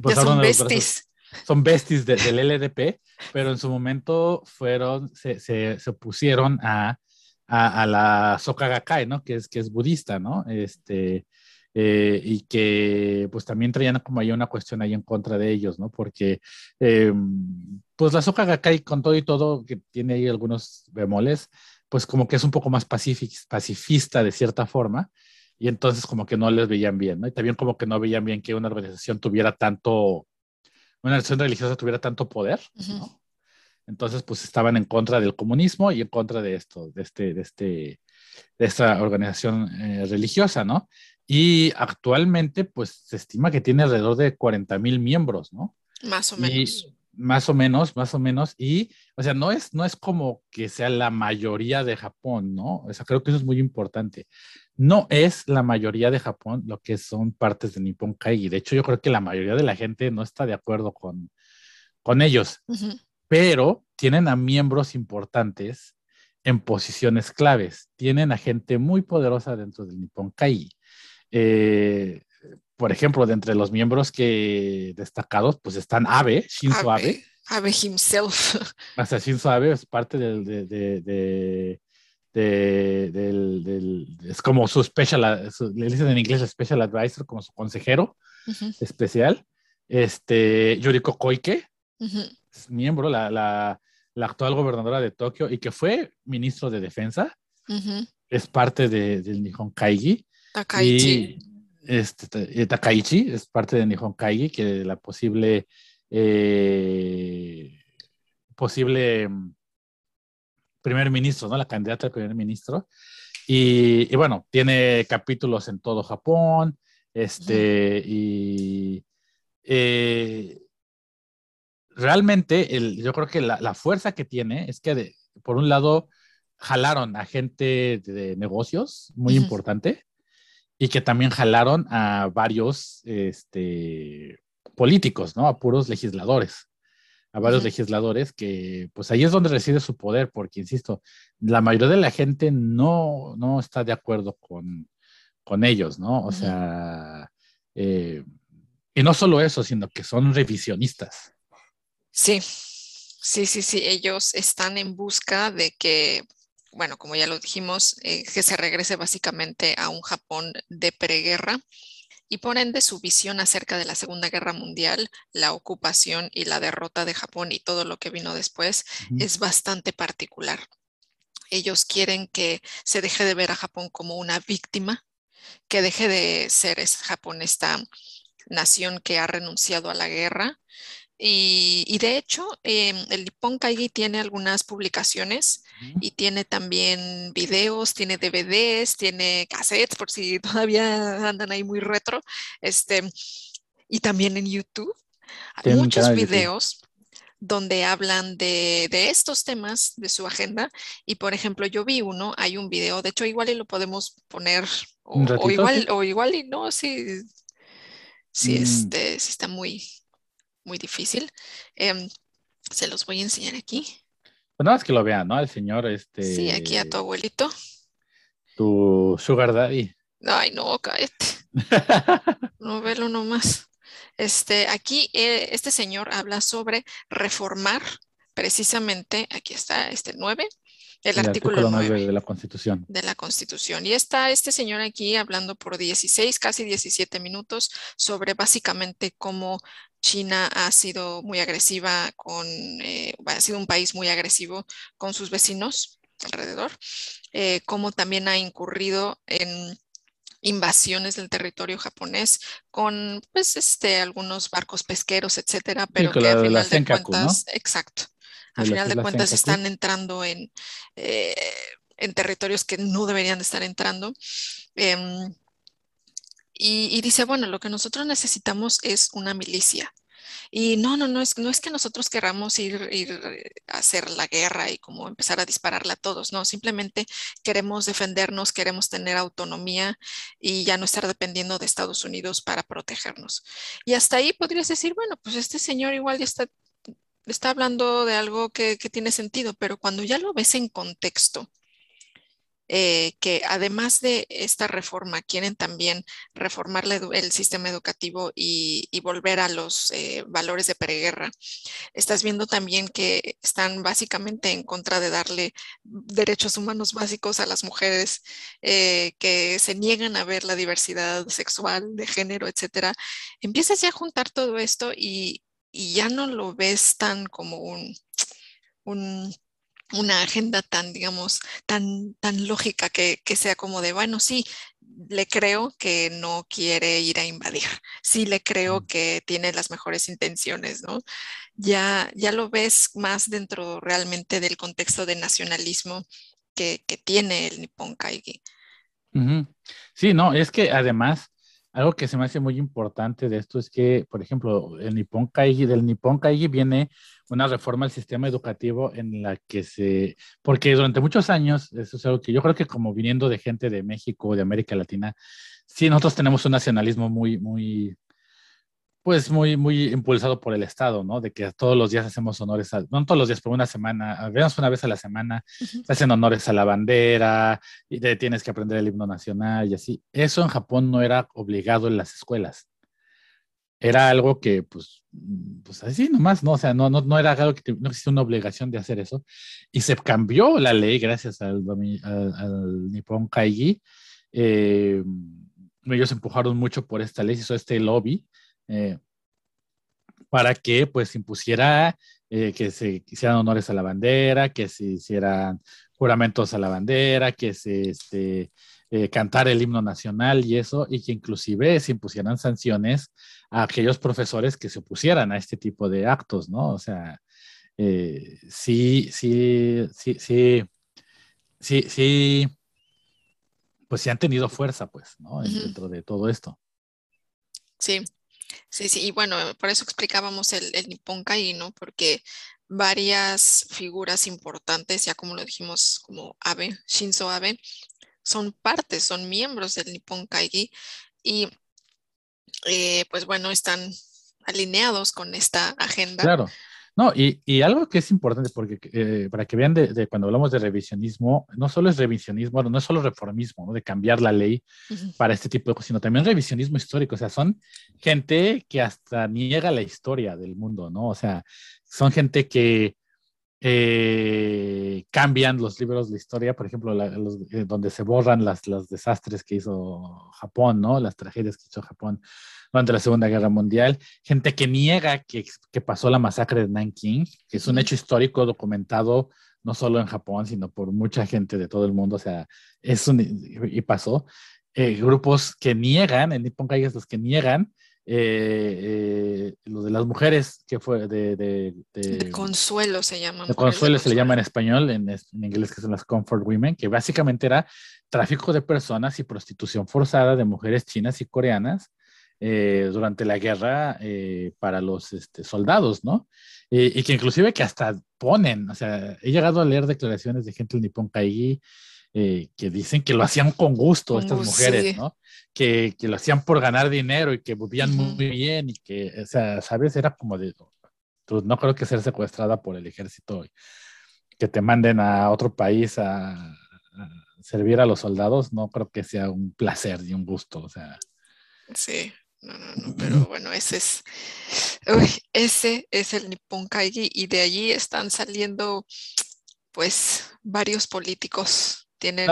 Pues son besties. Son besties de, del LDP, pero en su momento fueron, se, se, se opusieron a, a, a, la Soka Gakkai, ¿no? Que es, que es budista, ¿no? Este, eh, y que pues también traían como ahí una cuestión ahí en contra de ellos, ¿no? Porque eh, pues la Soka Gakkai con todo y todo, que tiene ahí algunos bemoles, pues como que es un poco más pacifista de cierta forma, y entonces como que no les veían bien, ¿no? Y también como que no veían bien que una organización tuviera tanto, una organización religiosa tuviera tanto poder, Uh -huh. ¿no? Entonces pues estaban en contra del comunismo y en contra de esto, de este, de este, de esta organización eh, religiosa, ¿no? Y actualmente pues se estima que tiene alrededor de 40 mil miembros, ¿no? Más o menos. Más o menos, más o menos. Y, o sea, no es, no es como que sea la mayoría de Japón, ¿no? O sea, creo que eso es muy importante. No es la mayoría de Japón lo que son partes de Nippon Kaigi. De hecho, yo creo que la mayoría de la gente no está de acuerdo con, con ellos. Uh -huh. Pero tienen a miembros importantes en posiciones claves. Tienen a gente muy poderosa dentro del Nippon Kaigi. Eh, por ejemplo, de entre los miembros que destacados, pues están Abe, Shinzo Abe. Abe, Abe himself. O sea, Shinzo Abe es parte del, de, de, de, de del, del, es como su special, su, le dicen en inglés special advisor, como su consejero uh -huh. especial. Este, Yuriko Koike, uh -huh. es miembro, la, la, la, actual gobernadora de Tokio y que fue ministro de defensa, uh -huh. es parte de, del Nihon Kaigi. Takaichi. Este, Takaichi es parte de Nihon Kaigi, que la posible eh, posible primer ministro, ¿no? La candidata al primer ministro. Y, y, bueno, tiene capítulos en todo Japón, este, uh -huh. y eh, realmente el, yo creo que la, la, fuerza que tiene es que, de, por un lado, jalaron a gente de negocios muy uh -huh. importante y que también jalaron a varios este, políticos, ¿no? A puros legisladores, a varios legisladores que, pues ahí es donde reside su poder, porque, insisto, la mayoría de la gente no, no está de acuerdo con, con ellos, ¿no? O sea, eh, y no solo eso, sino que son revisionistas. Sí, sí, sí, sí, ellos están en busca de que bueno, como ya lo dijimos, eh, que se regrese básicamente a un Japón de preguerra y por ende su visión acerca de la Segunda Guerra Mundial, la ocupación y la derrota de Japón y todo lo que vino después uh -huh. es bastante particular. Ellos quieren que se deje de ver a Japón como una víctima, que deje de ser es Japón esta nación que ha renunciado a la guerra. Y, de hecho, em, el Nippon Kaigi tiene algunas publicaciones y tiene también videos, tiene DVDs, tiene cassettes, por si todavía andan ahí muy retro, este, y también en YouTube. Hay muchos videos donde hablan de, estos temas de su agenda. Y por ejemplo, yo vi uno, hay un video, de hecho igual y lo podemos poner, o, igual, o igual y no, sí, sí, mm. este, sí está muy, muy difícil. Em, se los voy a enseñar aquí. Pues nada más que lo vean, ¿no? El señor, este. Sí, aquí a tu abuelito. Tu sugar daddy. Ay, no, cállate. no velo nomás. Este, aquí eh, este señor habla sobre reformar precisamente, aquí está este 9, el, artículo, 9, de la Constitución. De la Constitución. Y está este señor aquí hablando por 16, casi 17 minutos sobre básicamente cómo China ha sido muy agresiva con, eh, ha sido un país muy agresivo con sus vecinos alrededor, eh, cómo también ha incurrido en invasiones del territorio japonés con pues este algunos barcos pesqueros, etcétera, pero que al final de cuentas, exacto, al final de cuentas están entrando en, eh, en territorios que no deberían de estar entrando. Em, y, dice, bueno, lo que nosotros necesitamos es una milicia. Y no, no, no es, no es que nosotros queramos ir, ir, a hacer la guerra y como empezar a dispararle a todos, no, simplemente queremos defendernos, queremos tener autonomía y ya no estar dependiendo de Estados Unidos para protegernos. Y hasta ahí podrías decir, bueno, pues este señor igual ya está está hablando de algo que, tiene sentido, pero cuando ya lo ves en contexto, eh, que además de esta reforma quieren también reformar el sistema educativo y, volver a los eh, valores de preguerra. Estás viendo también que están básicamente en contra de darle derechos humanos básicos a las mujeres, eh, que se niegan a ver la diversidad sexual, de género, etcétera. Empiezas ya a juntar todo esto y, y ya no lo ves tan como un, una agenda tan, digamos, tan, tan lógica que, sea como de, bueno, sí, le creo que no quiere ir a invadir, sí le creo que tiene las mejores intenciones, ¿no? Ya, ya lo ves más dentro realmente del contexto de nacionalismo que, tiene el Nippon Kaigi. Sí, no, es que además algo que se me hace muy importante de esto es que, por ejemplo, el Nippon Kaigi, del Nippon Kaigi viene una reforma al sistema educativo en la que se, porque durante muchos años, eso es algo que yo creo que como viniendo de gente de México, de América Latina, sí, nosotros tenemos un nacionalismo muy, muy, pues muy, muy impulsado por el Estado, ¿no? De que todos los días hacemos honores, a, no todos los días, pero una semana, al menos una vez a la semana, se hacen honores a la bandera y te tienes que aprender el himno nacional y así. Eso en Japón no era obligado en las escuelas. Era algo que, pues, pues así nomás, ¿no? O sea, no, no, no era algo que no existía una obligación de hacer eso. Y se cambió la ley gracias al, al, Nippon Kaigi. Eh, ellos empujaron mucho por esta ley, hizo este lobby eh, para que pues impusiera eh, que se hicieran honores a la bandera, que se hicieran juramentos a la bandera, que se este, eh, cantara el himno nacional y eso, y que inclusive se impusieran sanciones a aquellos profesores que se opusieran a este tipo de actos, ¿no? O sea, sí, sí, sí, sí, sí, sí, pues sí han tenido fuerza, pues, ¿no? Dentro de todo esto. Sí, Sí, sí, y bueno, por eso explicábamos el, el Nippon Kai, ¿no? Porque varias figuras importantes, ya como lo dijimos, como Abe, Shinzo Abe, son partes, son miembros del Nippon Kaigi y eh, pues bueno, están alineados con esta agenda. Claro. No, y, y, algo que es importante, porque eh, para que vean de, cuando hablamos de revisionismo, no solo es revisionismo, no es solo reformismo, ¿no? de cambiar la ley para este tipo de cosas, sino también revisionismo histórico. O sea, son gente que hasta niega la historia del mundo, ¿no? O sea, son gente que eh, cambian los libros de historia, por ejemplo, eh, donde se borran las, los desastres que hizo Japón, ¿no? Las tragedias que hizo Japón durante la Segunda Guerra Mundial, gente que niega que, que pasó la masacre de Nanking, que es un hecho histórico documentado no solo en Japón, sino por mucha gente de todo el mundo, o sea, es un, y pasó. Eh, grupos que niegan, el Nippon Kai es los que niegan eh, lo de las mujeres, que fue de... de, consuelo se llama. De consuelo se le llama en español, en, en, inglés que son las comfort women, que básicamente era tráfico de personas y prostitución forzada de mujeres chinas y coreanas eh, durante la guerra eh, para los este, soldados, ¿no? y que inclusive que hasta ponen, o sea, he llegado a leer declaraciones de gente del Nippon Kaigi eh, que dicen que lo hacían con gusto estas mujeres, ¿no? Que, que, lo hacían por ganar dinero y que vivían muy bien y que, o sea, ¿sabes? Era como de, pues, no creo que ser secuestrada por el ejército, que te manden a otro país a, servir a los soldados, no creo que sea un placer y un gusto, o sea. Sí, no, no, no, pero bueno, ese es, ese es el Nippon Kaigi y de allí están saliendo pues varios políticos tienen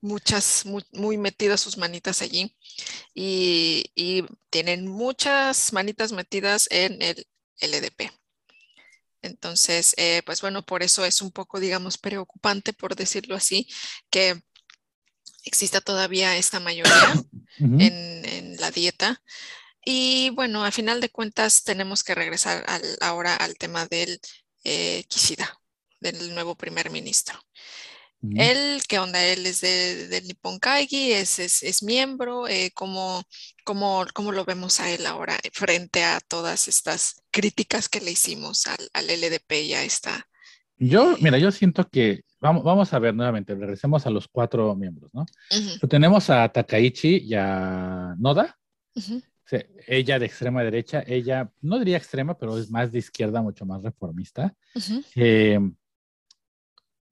muchas, muy, metidas sus manitas allí y, tienen muchas manitas metidas en el LDP. Entonces, eh, pues bueno, por eso es un poco, digamos, preocupante, por decirlo así, que exista todavía esta mayoría en, la dieta. Y bueno, a final de cuentas tenemos que regresar ahora al tema del eh, Kishida, del nuevo primer ministro. Él, ¿qué onda? Él es de, del Nippon Kaigi, es, es, miembro, eh, ¿cómo, cómo, lo vemos a él ahora frente a todas estas críticas que le hicimos al, al LDP ya está? Yo, eh, mira, yo siento que, vamos, vamos a ver nuevamente, regresemos a los cuatro miembros, ¿no? Tenemos a Takaichi y a Noda, ella de extrema derecha, ella, no diría extrema, pero es más de izquierda, mucho más reformista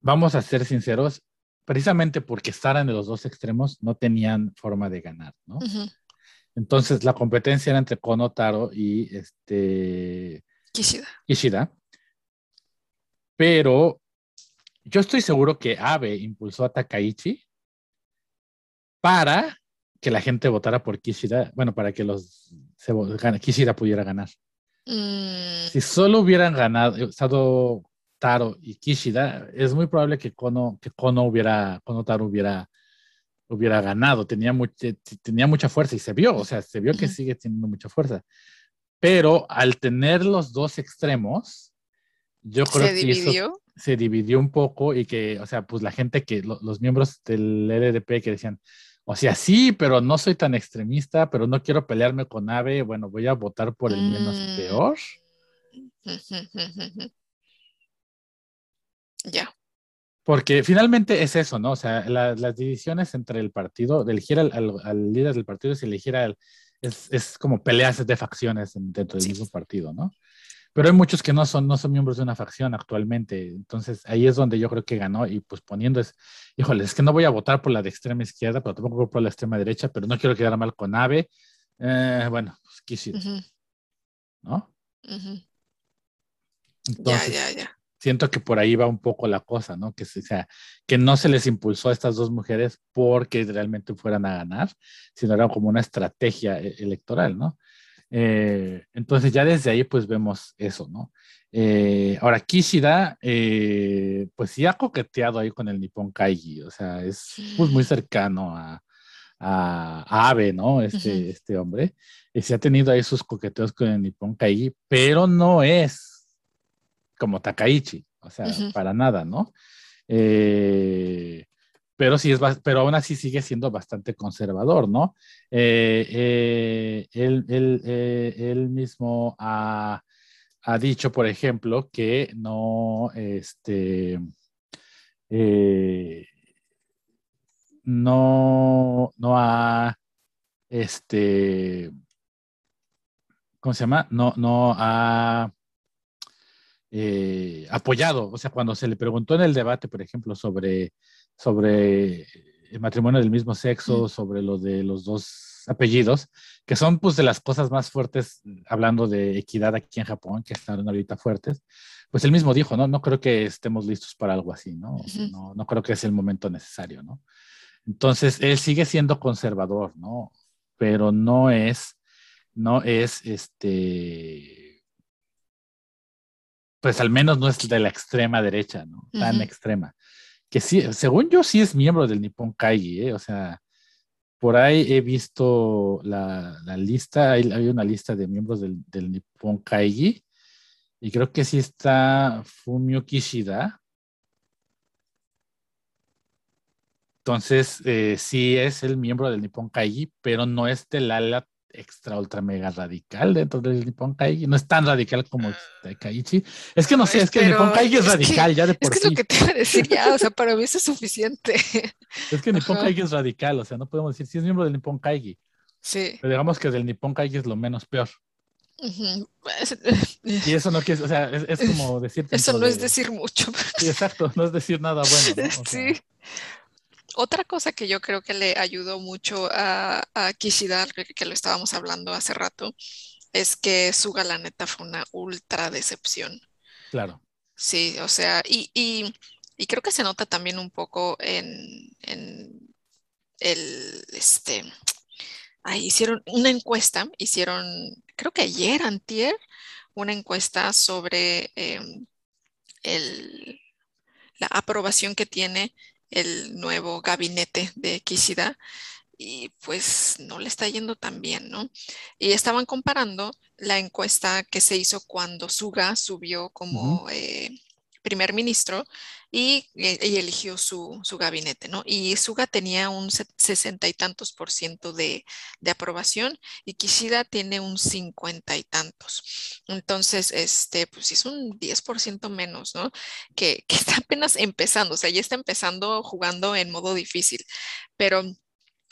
vamos a ser sinceros, precisamente porque estaban en los dos extremos, no tenían forma de ganar, ¿no? Entonces, la competencia era entre Kono Taro y este... Kishida. Kishida. Pero yo estoy seguro que Abe impulsó a Takaichi para que la gente votara por Kishida, bueno, para que los Kishida pudiera ganar. Mm. Si solo hubieran ganado, estado Taro y Kishida, es muy probable que Kono, que Kono hubiera, Kono Taro hubiera, hubiera ganado. Tenía, tenía mucha fuerza y se vio, o sea, se vio que sigue teniendo mucha fuerza. Pero al tener los dos extremos, yo creo ¿Se que dividió? Se dividió un poco y que, o sea, pues la gente que, los miembros del LDP que decían, o sea, sí, pero no soy tan extremista, pero no quiero pelearme con Ave, bueno, voy a votar por el menos mm. peor. Ya. Porque finalmente es eso, ¿no? O sea, las divisiones entre el partido, de elegir al, líder del partido y elegir al... Es, es, como peleas de facciones dentro del mismo partido, ¿no? Pero hay muchos que no son, no son miembros de una facción actualmente. Entonces ahí es donde yo creo que ganó y pues poniendo es, híjole, es que no voy a votar por la de extrema izquierda, pero tampoco voy por la extrema derecha, pero no quiero quedar mal con Ave. Eh, bueno, pues quisiera. ¿No? ya, ya, ya siento que por ahí va un poco la cosa, ¿no? Que, sea, que no se les impulsó a estas dos mujeres porque realmente fueran a ganar, sino era como una estrategia e, electoral, ¿no? Eh, entonces ya desde ahí pues vemos eso, ¿no? Eh, ahora, Kishida, eh, pues sí ha coqueteado ahí con el Nippon Kaigi, o sea, es pues, muy cercano a, a, Abe, ¿no? Este, este hombre. Y se ha tenido ahí sus coqueteos con el Nippon Kaigi, pero no es como Takaichi, o sea, para nada, ¿no? Eh, pero sí es, pero aún así sigue siendo bastante conservador, ¿no? Eh, eh, él, mismo ha, dicho, por ejemplo, que no, este, no, no ha, este, ¿cómo se llama? No, no ha eh, apoyado. O sea, cuando se le preguntó en el debate, por ejemplo, sobre, sobre el matrimonio del mismo sexo, sobre lo de los dos apellidos, que son pues de las cosas más fuertes, hablando de equidad aquí en Japón, que están ahorita fuertes, pues él mismo dijo, no, no creo que estemos listos para algo así, ¿no? no, no creo que es el momento necesario, ¿no? Entonces, él sigue siendo conservador, ¿no? Pero no es, no es, este, pues al menos no es de la extrema derecha, ¿no? Tan extrema. Que sí, según yo sí es miembro del Nippon Kaigi, ¿eh? O sea, por ahí he visto la, lista, hay, una lista de miembros del, Nippon Kaigi, y creo que sí está Fumio Kishida. Entonces, eh, sí es el miembro del Nippon Kaigi, pero no es del ala extra ultra mega radical dentro del Nippon Kaigi. No es tan radical como Kaichi. Es que no sé, es que el Nippon Kaigi es, radical ya de por sí. Es que es lo que te iba a decir ya, o sea, para mí eso es suficiente. Es que el Nippon Kaigi es radical, o sea, no podemos decir si es miembro del Nippon Kaigi. Sí. Pero digamos que del Nippon Kaigi es lo menos peor. Y eso no quiere, o sea, es, como decir. Eso no es decir mucho. Sí, exacto, no es decir nada bueno. sí. Otra cosa que yo creo que le ayudó mucho a, a Kishida, que, lo estábamos hablando hace rato, es que su galaneta fue una ultra decepción. Claro. Sí, o sea, y, y, y creo que se nota también un poco en, en el, este, ahí hicieron una encuesta, hicieron, creo que ayer, antier, una encuesta sobre em, el, la aprobación que tiene el nuevo gabinete de Kishida y pues no le está yendo tan bien, ¿no? Y estaban comparando la encuesta que se hizo cuando Suga subió como primer ministro y, eligió su, gabinete, ¿no? Y Suga tenía un sesenta y tantos por ciento de, aprobación y Kishida tiene un cincuenta y tantos. Entonces, este, pues es un 10% menos, ¿no? Que, que está apenas empezando, o sea, ya está empezando jugando en modo difícil, pero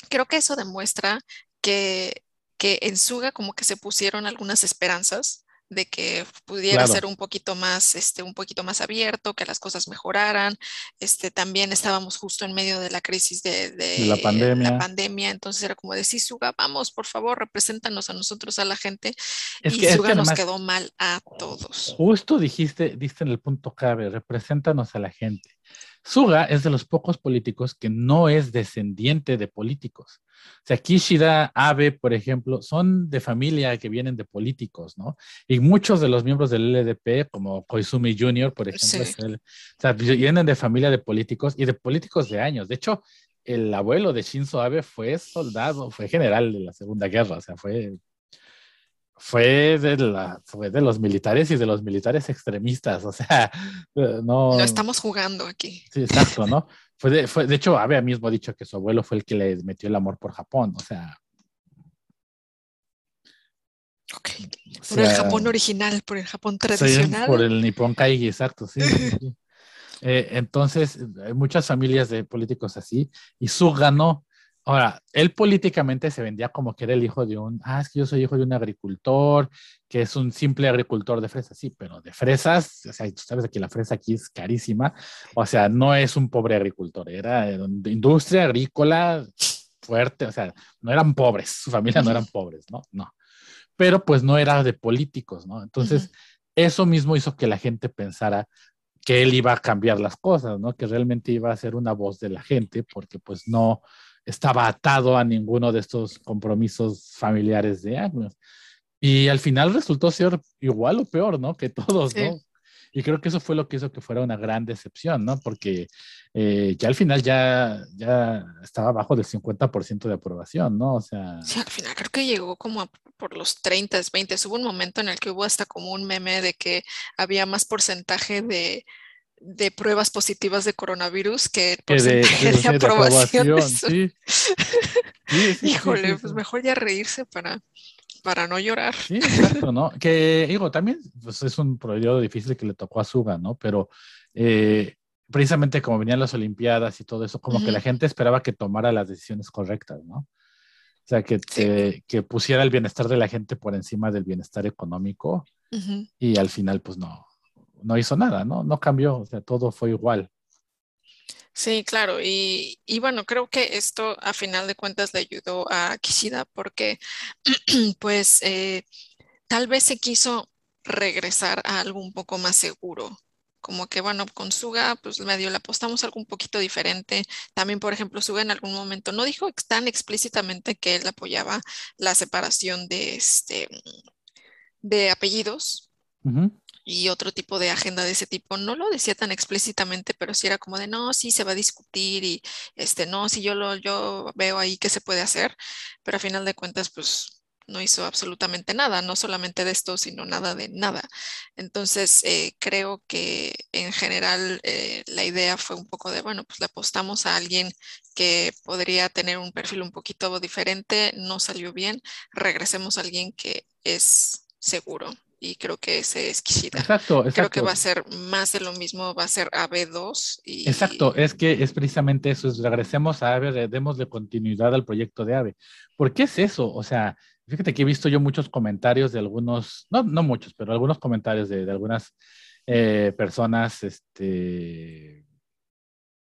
creo que eso demuestra que, que en Suga como que se pusieron algunas esperanzas de que pudiera ser un poquito más, este, un poquito más abierto, que las cosas mejoraran. Este, también estábamos justo en medio de la crisis de, la, pandemia. la, pandemia. entonces era como decir, Suga, vamos, por favor, represéntanos a nosotros, a la gente. y Suga nos quedó mal a todos. Justo dijiste, diste en el punto clave, represéntanos a la gente. Suga es de los pocos políticos que no es descendiente de políticos. O sea, Kishida, Abe, por ejemplo, son de familia que vienen de políticos, ¿no? Y muchos de los miembros del LDP, como Koizumi Jr., por ejemplo, o sea, vienen de familia de políticos y de políticos de años. De hecho, el abuelo de Shinzo Abe fue soldado, fue general de la Segunda Guerra, o sea, fue fue de, la, fue de los militares y de los militares extremistas, o sea, no... Lo estamos jugando aquí. Sí, exacto, ¿no? Fue de, fue, de hecho, Abe mismo ha dicho que su abuelo fue el que le metió el amor por Japón, o sea... Ok, por el Japón original, por el Japón tradicional. por el Nippon Kaigi, exacto, sí. Eh, entonces, hay muchas familias de políticos así, y su ganó Ahora, él políticamente se vendía como que era el hijo de un, ah, es que yo soy hijo de un agricultor, que es un simple agricultor de fresas, sí, pero de fresas, o sea, tú sabes que la fresa aquí es carísima, o sea, no es un pobre agricultor, era de industria agrícola fuerte, o sea, no eran pobres, su familia no eran pobres, ¿no? No, pero pues no era de políticos, ¿no? Entonces, eso mismo hizo que la gente pensara que él iba a cambiar las cosas, ¿no? Que realmente iba a ser una voz de la gente, porque pues no estaba atado a ninguno de estos compromisos familiares de años. Y al final resultó ser igual o peor, ¿no? Que todos, ¿no? Y creo que eso fue lo que hizo que fuera una gran decepción, ¿no? Porque eh, ya al final ya, ya estaba abajo del 50% de aprobación, ¿no? O sea... Sí, al final creo que llegó como por los 30, 20. Hubo un momento en el que hubo hasta como un meme de que había más porcentaje de de pruebas positivas de coronavirus que el de, aprobación. sí. Híjole, pues mejor ya reírse para, para no llorar. Sí, exacto, ¿no? Que digo, también pues, es un periodo difícil que le tocó a Suga, ¿no? Pero eh, precisamente como venían las Olimpiadas y todo eso, como que la gente esperaba que tomara las decisiones correctas, ¿no? O sea, que, que, pusiera el bienestar de la gente por encima del bienestar económico y al final, pues no, no hizo nada, ¿no? No cambió, o sea, todo fue igual. Sí, claro, y, bueno, creo que esto a final de cuentas le ayudó a Kishida porque pues eh, tal vez se quiso regresar a algo un poco más seguro, como que bueno, con Suga pues medio le apostamos algo un poquito diferente. También, por ejemplo, Suga en algún momento no dijo tan explícitamente que él apoyaba la separación de, este, de apellidos, y otro tipo de agenda de ese tipo. No lo decía tan explícitamente, pero sí era como de, no, sí se va a discutir y, este, no, sí yo lo, yo veo ahí qué se puede hacer, pero a final de cuentas, pues no hizo absolutamente nada, no solamente de esto, sino nada de nada. Entonces, eh, creo que en general eh, la idea fue un poco de, bueno, pues le apostamos a alguien que podría tener un perfil un poquito diferente, no salió bien, regresemos a alguien que es seguro. Y creo que ese es Kishida. Exacto, exacto. Creo que va a ser más de lo mismo, va a ser AB2. Y... Exacto, es que es precisamente eso, es regresemos a AVE, demos de continuidad al proyecto de AVE. ¿Por qué es eso? O sea, Fíjate que he visto yo muchos comentarios de algunos, no, no muchos, pero algunos comentarios de, de algunas eh, personas, este, de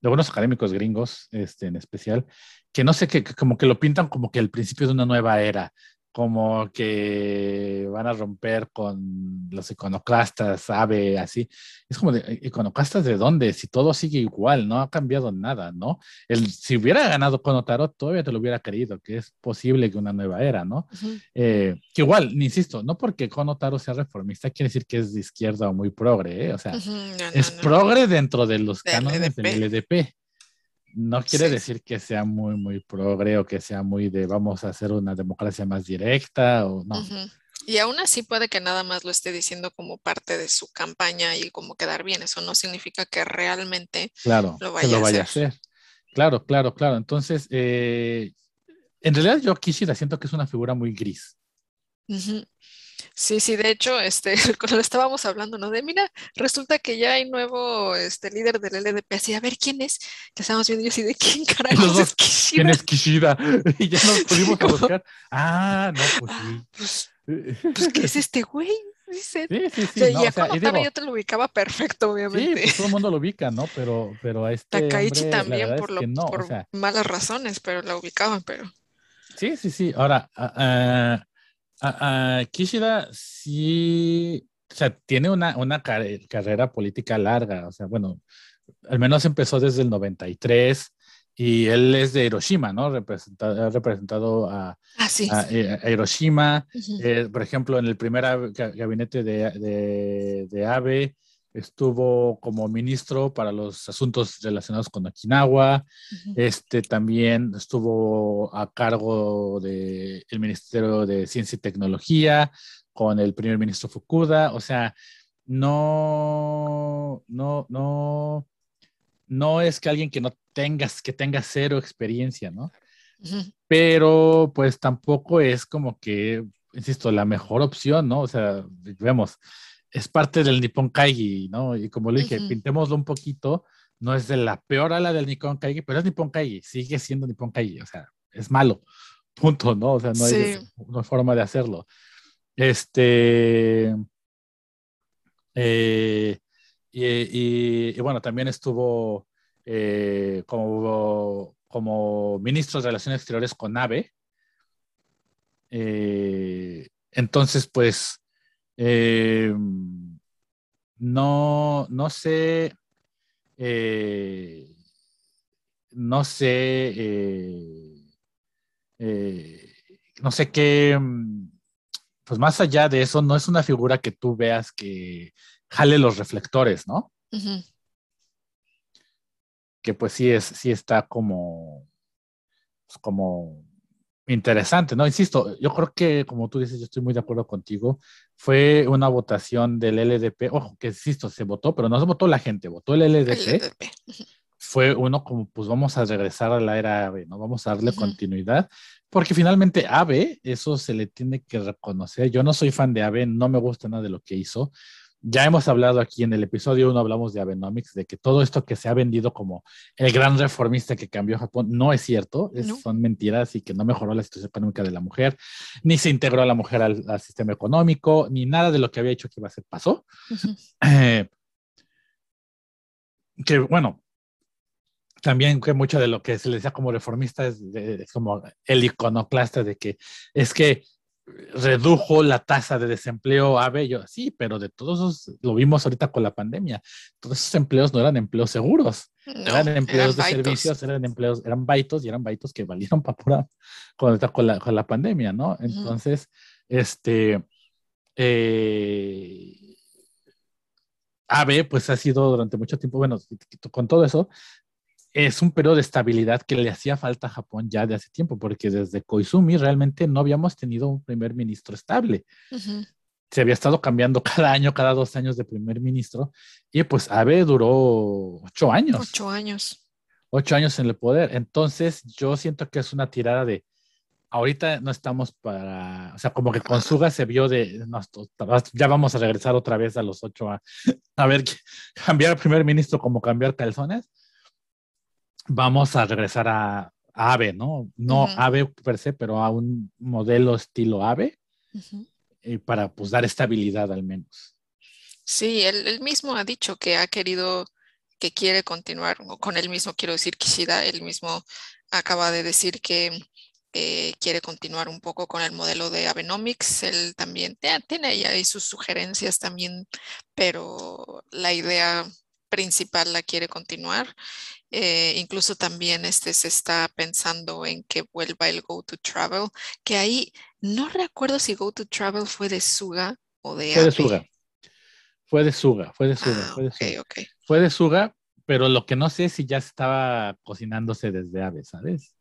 algunos académicos gringos, este, en especial, que no sé, que, que como que lo pintan como que el principio de una nueva era, como que van a romper con los iconoclastas, sabe, así. Es como de, iconoclastas de dónde, si todo sigue igual, no ha cambiado nada, ¿no? El, si hubiera ganado con Otaro, todavía te lo hubiera querido, que es posible que una nueva era, ¿no? eh, que igual, insisto, no porque Konotaro sea reformista quiere decir que es de izquierda o muy progre, ¿eh? o sea, Ujú, no, no, es no. progre dentro de los cánones del LDP. No quiere Sí. decir que sea muy, muy progre o que sea muy de vamos a hacer una democracia más directa o no. Y aún así puede que nada más lo esté diciendo como parte de su campaña y como quedar bien. Eso no significa que realmente Claro, lo que vaya lo a vaya a hacer. hacer. Claro, claro, claro. Entonces, eh, en realidad yo Kishida siento que es una figura muy gris. Sí, sí, de hecho, este, cuando estábamos hablando, ¿no? De mira, resulta que ya hay nuevo este, líder del LDP, así, a ver quién es, que estamos viendo yo así de quién carajos es Kishida. ¿quién es Kishida? Y ya nos pudimos a buscar. Ah, no, pues sí. Pues, pues, ¿qué es este güey? Dice. Sí, sí, O sí. sea, no, y a o sea, digo, yo te lo ubicaba perfecto, sí, obviamente. pues todo el mundo lo ubica, ¿no? Pero, pero a este Takaichi hombre, también por, es lo, que no. por O sea, malas razones, pero la ubicaban, pero Sí, sí, sí. Ahora, ah, Kishida sí, o sea, tiene una, una car- carrera política larga. O sea, bueno, al menos empezó desde el 93 y él es de Hiroshima, ¿no? Representa- ha representado a, Ah, sí. a- eh, a Hiroshima. Ujú. Eh, por ejemplo, en el primer ab- ga- gabinete de, de, de Abe estuvo como ministro para los asuntos relacionados con Okinawa. Este también estuvo a cargo del Ministerio de Ciencia y Tecnología con el primer ministro Fukuda. O sea, no, no, no, no es que alguien que no tengas, que tenga cero experiencia, ¿no? Pero pues tampoco es como que, insisto, la mejor opción, ¿no? O sea, vemos, es parte del Nippon Kaigi, ¿no? Y como le dije, pintémoslo un poquito, no es de la peor ala del Nippon Kaigi, pero es Nippon Kaigi, sigue siendo Nippon Kaigi, o sea, es malo, punto, ¿no? O sea, no hay Sí. una forma de hacerlo. Este. eh, y, y- y bueno, también estuvo eh, como, como ministro de Relaciones Exteriores con AVE. Eh, entonces, pues, eh, no, no sé, eh, no sé, eh, eh, no sé qué, mm, pues más allá de eso, no es una figura que tú veas que jale los reflectores, ¿no? Que pues sí es, sí está como, pues, como interesante, ¿no? Insisto, yo creo que, como tú dices, yo estoy muy de acuerdo contigo, fue una votación del LDP, ojo, que insisto, se votó, pero no se votó la gente, votó el LDP, LDP. fue uno como, pues vamos a regresar a la era AVE, ¿no? Vamos a darle Ujú. continuidad, porque finalmente AVE, eso se le tiene que reconocer. Yo no soy fan de AVE, no me gusta nada de lo que hizo. Ya hemos hablado aquí en el episodio 1, hablamos de Abenomics, de que todo esto que se ha vendido como el gran reformista que cambió Japón no es cierto, es- No. son mentiras y que no mejoró la situación económica de la mujer, ni se integró a la mujer al, al sistema económico, ni nada de lo que había dicho que iba a hacer pasó. Eh, que bueno, también que mucho de lo que se le decía como reformista es, de- es como el iconoclasta de que es que redujo la tasa de desempleo a bello, sí, pero de todos esos, lo vimos ahorita con la pandemia, todos esos empleos no eran empleos seguros, No, eran empleos de baitos. servicios, eran empleos, eran baitos y eran baitos que valieron para pura con, con, la, con la pandemia, ¿no? Entonces, este, eh, Abe, pues ha sido durante mucho tiempo, bueno, con todo eso, es un periodo de estabilidad que le hacía falta a Japón ya de hace tiempo, porque desde Koizumi realmente no habíamos tenido un primer ministro estable. Se había estado cambiando cada año, cada dos años de primer ministro, y pues Abe duró ocho años. Ocho años. Ocho años en el poder. Entonces, yo siento que es una tirada de, ahorita no estamos para, o sea, como que con Suga se vio de, ya vamos a regresar otra vez a los ocho a, a ver, cambiar primer ministro como cambiar calzones vamos a regresar a, AVE, ¿no? No AVE per se, pero a un modelo estilo AVE y para pues dar estabilidad al menos. Sí, él, mismo ha dicho que ha querido, que quiere continuar, con él mismo quiero decir Kishida, él mismo acaba de decir que eh, quiere continuar un poco con el modelo de Abenomics. Él también tiene ahí sus sugerencias también, pero la idea principal la quiere continuar. Eh, incluso también este, se está pensando en que vuelva el Go to Travel, que ahí no recuerdo si Go to Travel fue de Suga o de Fue de Suga. Fue de Suga, fue de Suga. Ah, fue, de Suga. fue de Suga, pero lo que no sé es si ya estaba cocinándose desde Ave, ¿sabes?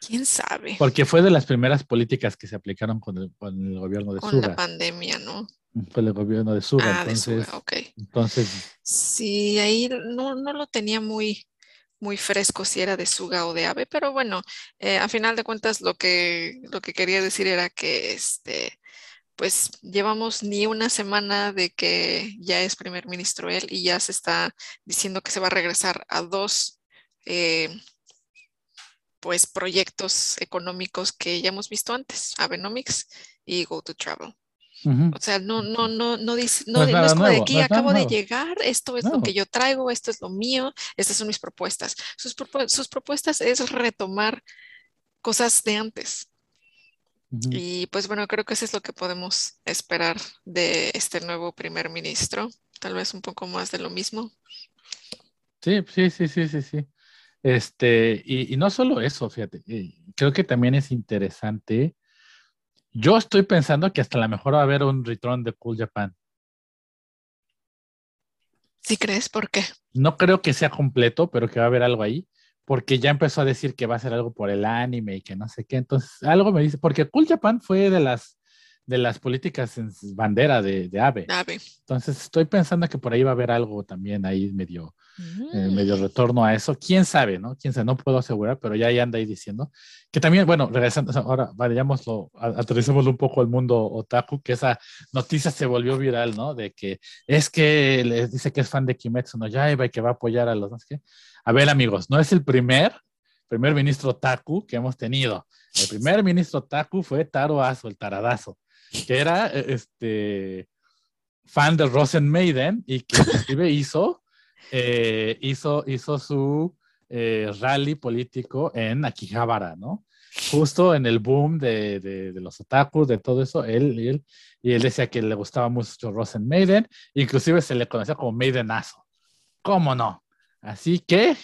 ¿Quién sabe? Porque fue de las primeras políticas que se aplicaron con el, gobierno de Suga. Con la pandemia, ¿no? Con el gobierno de Suga. Ah, entonces, de Suga, ok. Entonces. Sí, ahí no, no lo tenía muy, muy fresco si era de Suga o de Ave, pero bueno, eh, a final de cuentas lo que, lo que quería decir era que este, pues llevamos ni una semana de que ya es primer ministro él y ya se está diciendo que se va a regresar a dos eh, pues proyectos económicos que ya hemos visto antes, Abenomics y Go to Travel. O sea, no, no, no, no, dice, no, es, como de aquí acabo de llegar, esto es lo que yo traigo, esto es lo mío, estas son mis propuestas. Sus, sus propuestas es retomar cosas de antes. Y pues bueno, creo que eso es lo que podemos esperar de este nuevo primer ministro. Tal vez un poco más de lo mismo. Sí, sí, sí, sí, sí, sí. Este, y, y no solo eso, fíjate, creo que también es interesante yo estoy pensando que hasta la mejor va a haber un return de Cool Japan. ¿Sí crees? ¿Por qué? No creo que sea completo, pero que va a haber algo ahí, porque ya empezó a decir que va a ser algo por el anime y que no sé qué. Entonces, algo me dice, porque Cool Japan fue de las de las políticas en bandera de, de AVE. Entonces estoy pensando que por ahí va a haber algo también ahí medio, eh, medio mm. retorno a eso. ¿Quién sabe, no? ¿Quién sabe? No puedo asegurar, pero ya ahí anda ahí diciendo. Que también, bueno, regresando, ahora vayámoslo, aterricémoslo un poco al mundo otaku, que esa noticia se volvió viral, ¿no? De que es que les dice que es fan de Kimetsu no Yaiba y que va a apoyar a los, ¿no? A ver, amigos, no es el primer primer ministro otaku que hemos tenido. El primer ministro otaku fue Taro Aso, el taradazo que era e, este fan de Rosen Maiden y que inclusive hizo, eh, hizo, hizo su eh, rally político en Akihabara, ¿no? Justo en el boom de, de, los otakus, de todo eso, él, él, y él decía que le gustaba mucho Rosen Maiden, inclusive se le conocía como Maidenazo. ¿Cómo no? Así que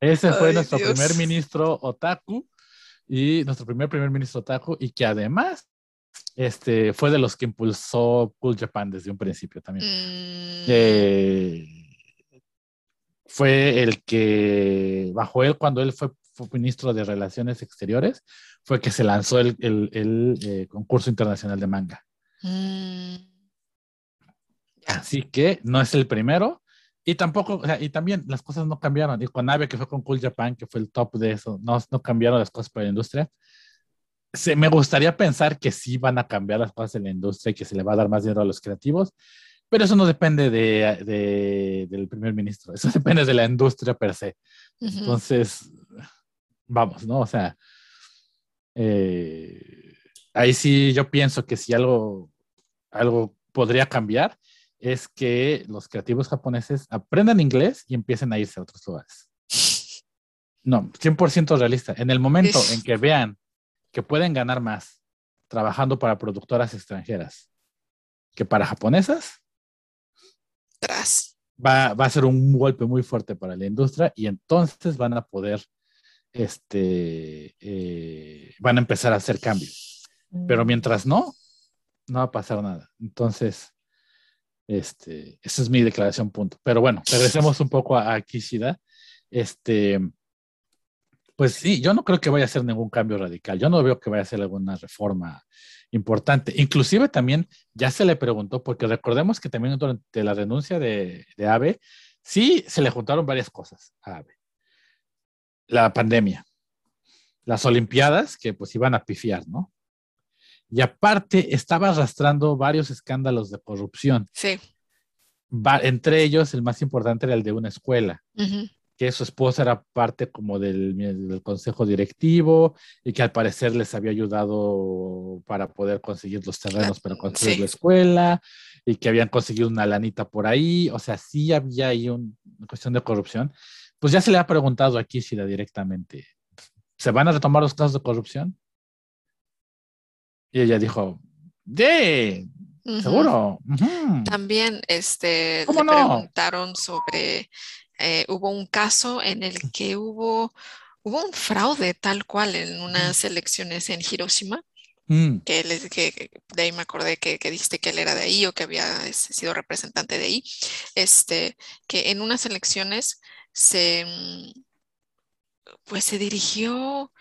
ese fue nuestro primer ministro otaku y nuestro primer primer ministro otaku y que además este, fue de los que impulsó Cool Japan desde un principio también. Mm. Eh, fue el que, bajo él, cuando él fue, ministro de Relaciones Exteriores, fue que se lanzó el, el, eh, concurso internacional de manga. Mm. Así que no es el primero. Y tampoco, y también las cosas no cambiaron. Y con Ave, que fue con Cool Japan, que fue el top de eso, no, no cambiaron las cosas para la industria me gustaría pensar que sí van a cambiar las cosas en la industria y que se le va a dar más dinero a los creativos, pero eso no depende de, del primer ministro, eso depende de la industria per se. Entonces, vamos, ¿no? O sea, eh, ahí sí yo pienso que si algo, algo podría cambiar es que los creativos japoneses aprendan inglés y empiecen a irse a otros lugares. No, 100% realista. En el momento en que vean que pueden ganar más trabajando para productoras extranjeras que para japonesas, Tras. Va, va, a ser un golpe muy fuerte para la industria y entonces van a poder, este, eh, van a empezar a hacer cambios. Pero mm. mientras no, no va a pasar nada. Entonces, Este, esa es mi declaración, punto. Pero bueno, regresemos un poco a, a Kishida. Este, pues sí, yo no creo que vaya a ser ningún cambio radical. Yo no veo que vaya a ser alguna reforma importante. Inclusive también ya se le preguntó, porque recordemos que también durante la renuncia de, de Abe, sí se le juntaron varias cosas a Abe. La pandemia, las Olimpiadas, que pues iban a pifiar, ¿no? Y aparte estaba arrastrando varios escándalos de corrupción. Sí. Va, entre ellos, el más importante era el de una escuela. Uh -huh que su esposa era parte como del, del, consejo directivo y que al parecer les había ayudado para poder conseguir los terrenos para construir sí. la escuela y que habían conseguido una lanita por ahí, o sea, sí había ahí un, una cuestión de corrupción. Pues ya se le ha preguntado a Kishida directamente, ¿se van a retomar los casos de corrupción? Y ella dijo, ¡de! -huh. Seguro. Uh -huh. También este, le no? preguntaron sobre eh, hubo un caso en el que hubo, hubo un fraude tal cual en unas elecciones en Hiroshima. Mm. Que, les, que, de ahí me acordé que, que, dijiste que él era de ahí o que había sido representante de ahí, este, que en unas elecciones se, pues se dirigió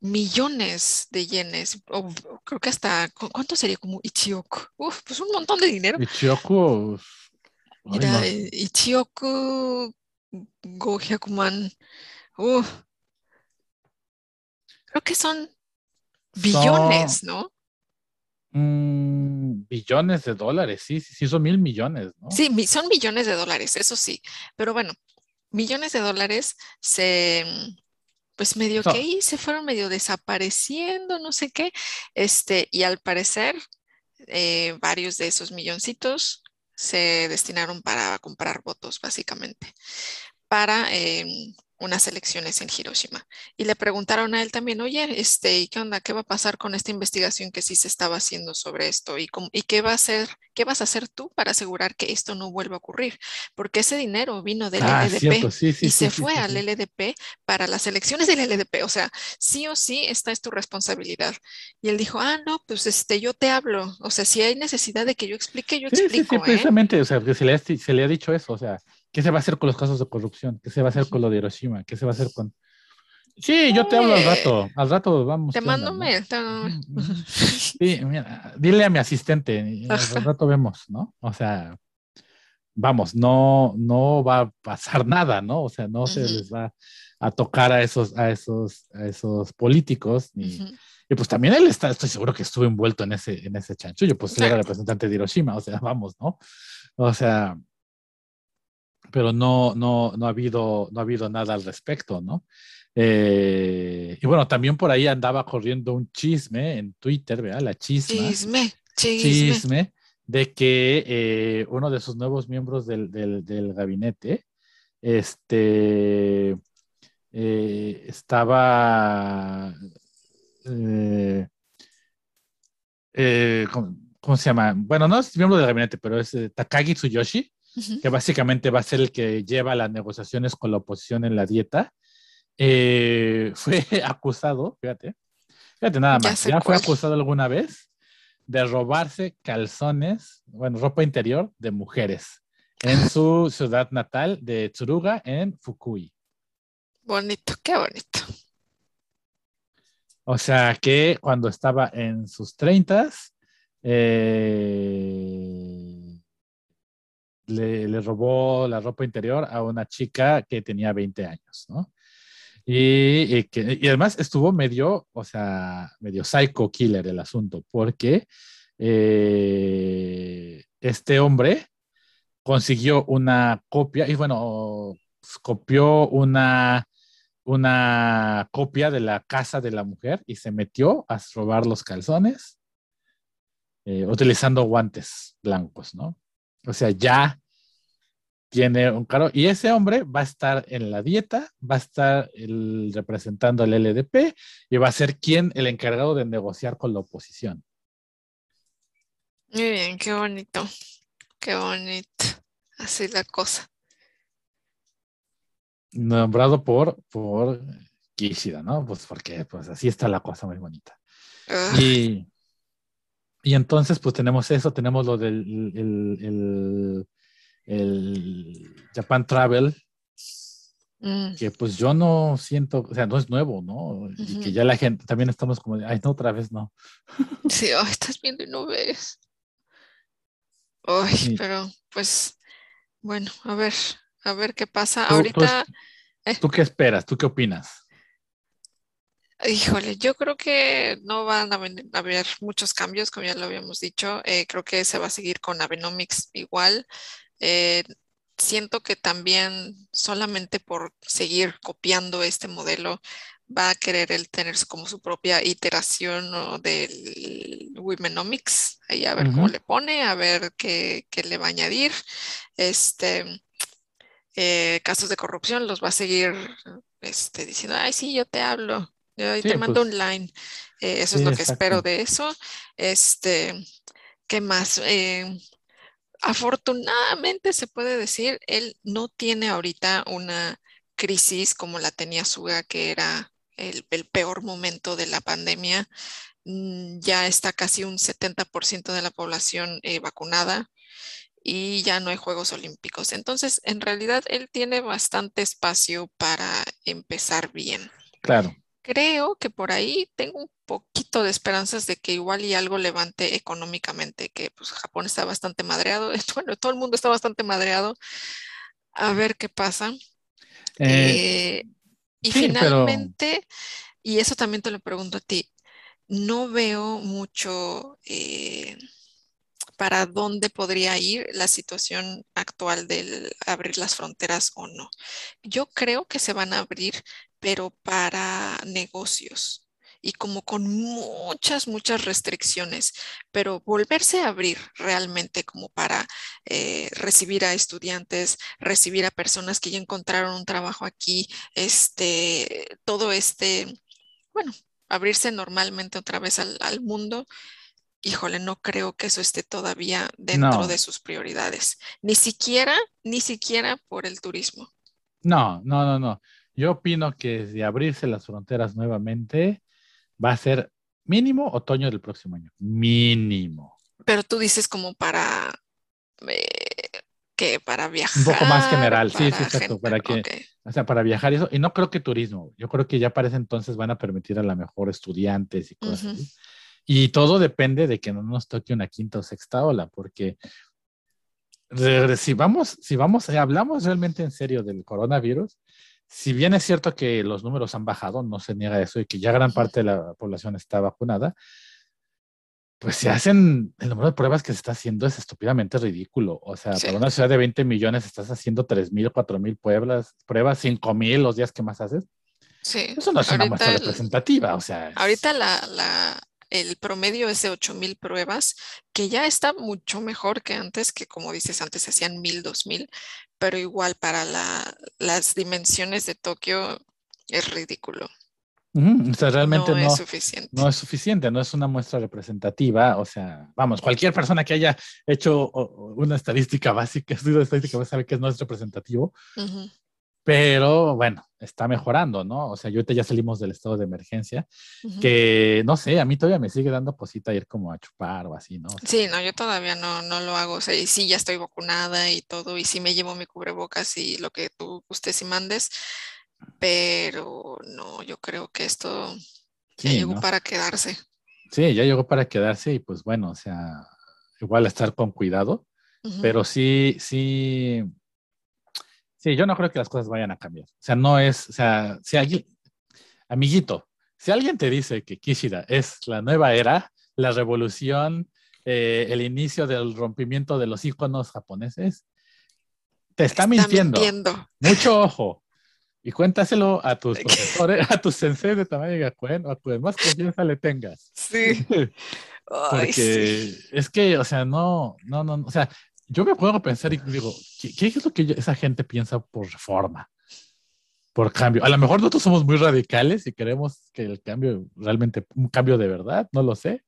millones de yenes, o creo que hasta, ¿cuánto sería? Como Ichioku, Uf, pues un montón de dinero. Ichioku, Mira, no. Ichioku Gohyakuman. Uh, creo que son billones, son, ¿no? Mmm, billones de dólares, sí, sí, sí, son mil millones, ¿no? Sí, son millones de dólares, eso sí. Pero bueno, millones de dólares se, pues medio So- que ahí se fueron medio desapareciendo, no sé qué. Este, y al parecer, eh, varios de esos milloncitos se destinaron para comprar votos, básicamente, para eh, unas elecciones en Hiroshima. Y le preguntaron a él también, oye, este, ¿y qué onda? ¿Qué va a pasar con esta investigación que sí se estaba haciendo sobre esto? ¿Y, cómo- y qué va a hacer, qué vas a hacer tú para asegurar que esto no vuelva a ocurrir? Porque ese dinero vino del Ah, LDP sí, sí, y sí, se fue al. LDP para las elecciones del LDP. O sea, sí o sí, esta es tu responsabilidad. Y él dijo, ah, no, pues este, yo te hablo. O sea, si hay necesidad de que yo explique, yo explico, sí, ¿eh? precisamente, o sea, que se le, ha, se le ha dicho eso, o sea, ¿qué se va a hacer con los casos de corrupción? ¿Qué se va a hacer con lo de Hiroshima? ¿Qué se va a hacer con...? Sí, yo te hablo al Eh, rato, al rato vamos. Te ¿qué onda, mando no? Ujú, ujú. Sí, mira, dile a mi asistente, al rato vemos, ¿no? O sea, vamos, no, no va a pasar nada, ¿no? O sea, no se les va a tocar a esos, a esos, a esos políticos, ni, y pues también él está, estoy seguro que estuvo envuelto en ese, en ese chanchullo, pues él era representante de Hiroshima, o sea, vamos, ¿no? O sea, pero no, no, no ha habido, no ha habido nada al respecto, ¿no? Eh, y bueno, también por ahí andaba corriendo un chisme en Twitter, ¿verdad? La chisma, Chisme, chisme. chisme de que eh, uno de sus nuevos miembros del, del, del gabinete, este, eh, estaba, ¿cómo, cómo se llama? Bueno, no es miembro del gabinete, pero es Takagi Tsuyoshi, Que básicamente va a ser el que lleva las negociaciones con la oposición en la dieta. Eh, fue acusado, fíjate, fíjate nada Ya más, sé ya fue acusado alguna vez de robarse calzones, bueno, ropa interior de mujeres en su ciudad natal de Tsuruga, en Fukui. Bonito, qué bonito. O sea que cuando estaba en sus treintas, eh, le, robó la ropa interior a una chica que tenía 20 años, ¿no? Y, y que, y además estuvo medio, o sea, medio psycho killer el asunto, porque eh, este hombre consiguió una copia, y bueno, copió una, una copia de la casa de la mujer y se metió a robar los calzones eh, utilizando guantes blancos, ¿no? O sea, ya tiene un cargo. Y ese hombre va a estar en la dieta, va a estar el, representando al LDP y va a ser quien el encargado de negociar con la oposición. Muy bien, qué bonito. Qué bonito. Así la cosa. Nombrado por, por Kishida, ¿no? Pues porque pues así está la cosa muy bonita. Ah, Y, Y entonces, pues tenemos eso, tenemos lo del el, el, el Japan Travel, Mm, que pues yo no siento, o sea, no es nuevo, ¿no? Y que ya la gente también estamos como, de, ay, no, otra vez no. Sí, ay, estás viendo y no ves. Ay, Sí. pero pues bueno, a ver, a ver qué pasa. ¿Tú, tú, Ahorita, tú qué esperas? ¿Tú qué opinas? Híjole, yo creo que no van a, haber muchos cambios, como ya lo habíamos dicho. Eh, creo que se va a seguir con Abenomics igual. Eh, siento que también solamente por seguir copiando este modelo va a querer él tener como su propia iteración ¿no? del Womenomics, ahí a ver cómo le pone, a ver qué, qué le va a añadir. Este, eh, casos de corrupción los va a seguir este, diciendo, ay, sí, yo te hablo, ahí Sí, te mando pues, un line. Eh, eso sí, es lo que espero de eso. Este, ¿qué más? Eh, Afortunadamente se puede decir, él no tiene ahorita una crisis como la tenía Suga, que era el, el peor momento de la pandemia. Mm, Ya está casi un 70% de la población eh, vacunada y ya no hay Juegos Olímpicos. Entonces, en realidad, él tiene bastante espacio para empezar bien. Claro. Creo que por ahí tengo un poquito de esperanzas de que igual y algo levante económicamente, que pues Japón está bastante madreado, bueno, todo el mundo está bastante madreado, a ver qué pasa. Eh, Eh, y sí, pero finalmente, y eso también te lo pregunto a ti, no veo mucho eh, para dónde podría ir la situación actual del abrir las fronteras o no. Yo creo que se van a abrir, pero para negocios y como con muchas, muchas restricciones, pero volverse a abrir realmente como para eh, recibir a estudiantes, recibir a personas que ya encontraron un trabajo aquí, este, todo este, bueno, abrirse normalmente otra vez al, al mundo híjole, no creo que eso esté todavía dentro no, de sus prioridades. Ni siquiera, ni siquiera por el turismo. no, no, no, no. Yo opino que si abrirse las fronteras nuevamente va a ser mínimo otoño del próximo año. Mínimo. Pero tú dices como para, eh, que para Un poco más viajar, general, sí, sí, exacto, gente, para que, ok. o sea, para viajar y eso. Y no creo que turismo. Yo creo que ya para ese entonces van a permitir a la mejor estudiantes y cosas Ujú, así. Y todo depende de que no nos toque una quinta o sexta ola, porque si vamos, si vamos, hablamos realmente en serio del coronavirus, si bien es cierto que los números han bajado, no se niega eso, y que ya gran parte de la población está vacunada, pues se hacen, el número de pruebas que se está haciendo es estúpidamente ridículo. O sea, Sí, para una ciudad de 20 millones estás haciendo 3 mil, 4 mil pruebas, pruebas 5 mil los días que más haces. sí. Eso no es una muestra Ahorita, el- representativa, o sea, es- ahorita la, la, el promedio es de 8000 pruebas, que ya está mucho mejor que antes, que como dices, antes se hacían 1000, 2000, pero igual para la, las dimensiones de Tokio es ridículo. O sea, realmente No es suficiente. no es suficiente, no es una muestra representativa. O sea, vamos, cualquier persona que haya hecho una estadística básica, estudio de estadística, sabe que no es representativo, Ujú, pero bueno, está mejorando, ¿no? O sea, yo ahorita ya salimos del estado de emergencia, ujú. que no sé, a mí todavía me sigue dando cosita ir como a chupar o así, ¿no? O sea, Sí, no, yo todavía no, no lo hago. O sea, y sí, ya estoy vacunada y todo, y sí me llevo mi cubrebocas y lo que tú gustes y mandes, pero no, yo creo que esto ya sí, llegó ¿no? para quedarse. Sí, ya llegó para quedarse y pues bueno, o sea, igual estar con cuidado, Ujú, pero sí, sí, sí, yo no creo que las cosas vayan a cambiar. O sea, no es, o sea, si alguien, amiguito, si alguien te dice que Kishida es la nueva era, la revolución, eh, el inicio del rompimiento de los íconos japoneses, te está Está mintiendo. mintiendo. Mucho ojo. Y cuéntaselo a tus profesores, a tus senseis de tamaño Gakuen, o a quien más confianza le tengas. Sí. Ay, sí. Porque es que, o sea, no, no, no, o sea, yo me puedo pensar y digo, ¿qué, qué es lo que esa gente piensa por reforma? Por cambio. A lo mejor nosotros somos muy radicales y queremos que el cambio, realmente, un cambio de verdad, no lo sé.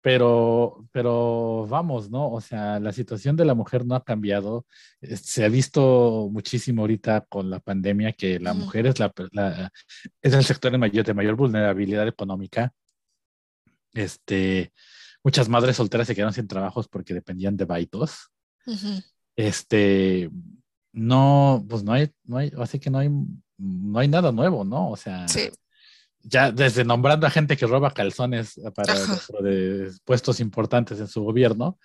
Pero, pero vamos, ¿no? O sea, la situación de la mujer no ha cambiado. Se ha visto muchísimo ahorita con la pandemia que la mujer es, la, la- es el sector de mayor, de mayor vulnerabilidad económica Este, muchas madres solteras se quedaron sin trabajos porque dependían de baitos. Este, no, pues no hay, no hay, así que no hay, no hay nada nuevo, ¿no? O sea, ya desde nombrando a gente que roba calzones para de puestos importantes en su gobierno,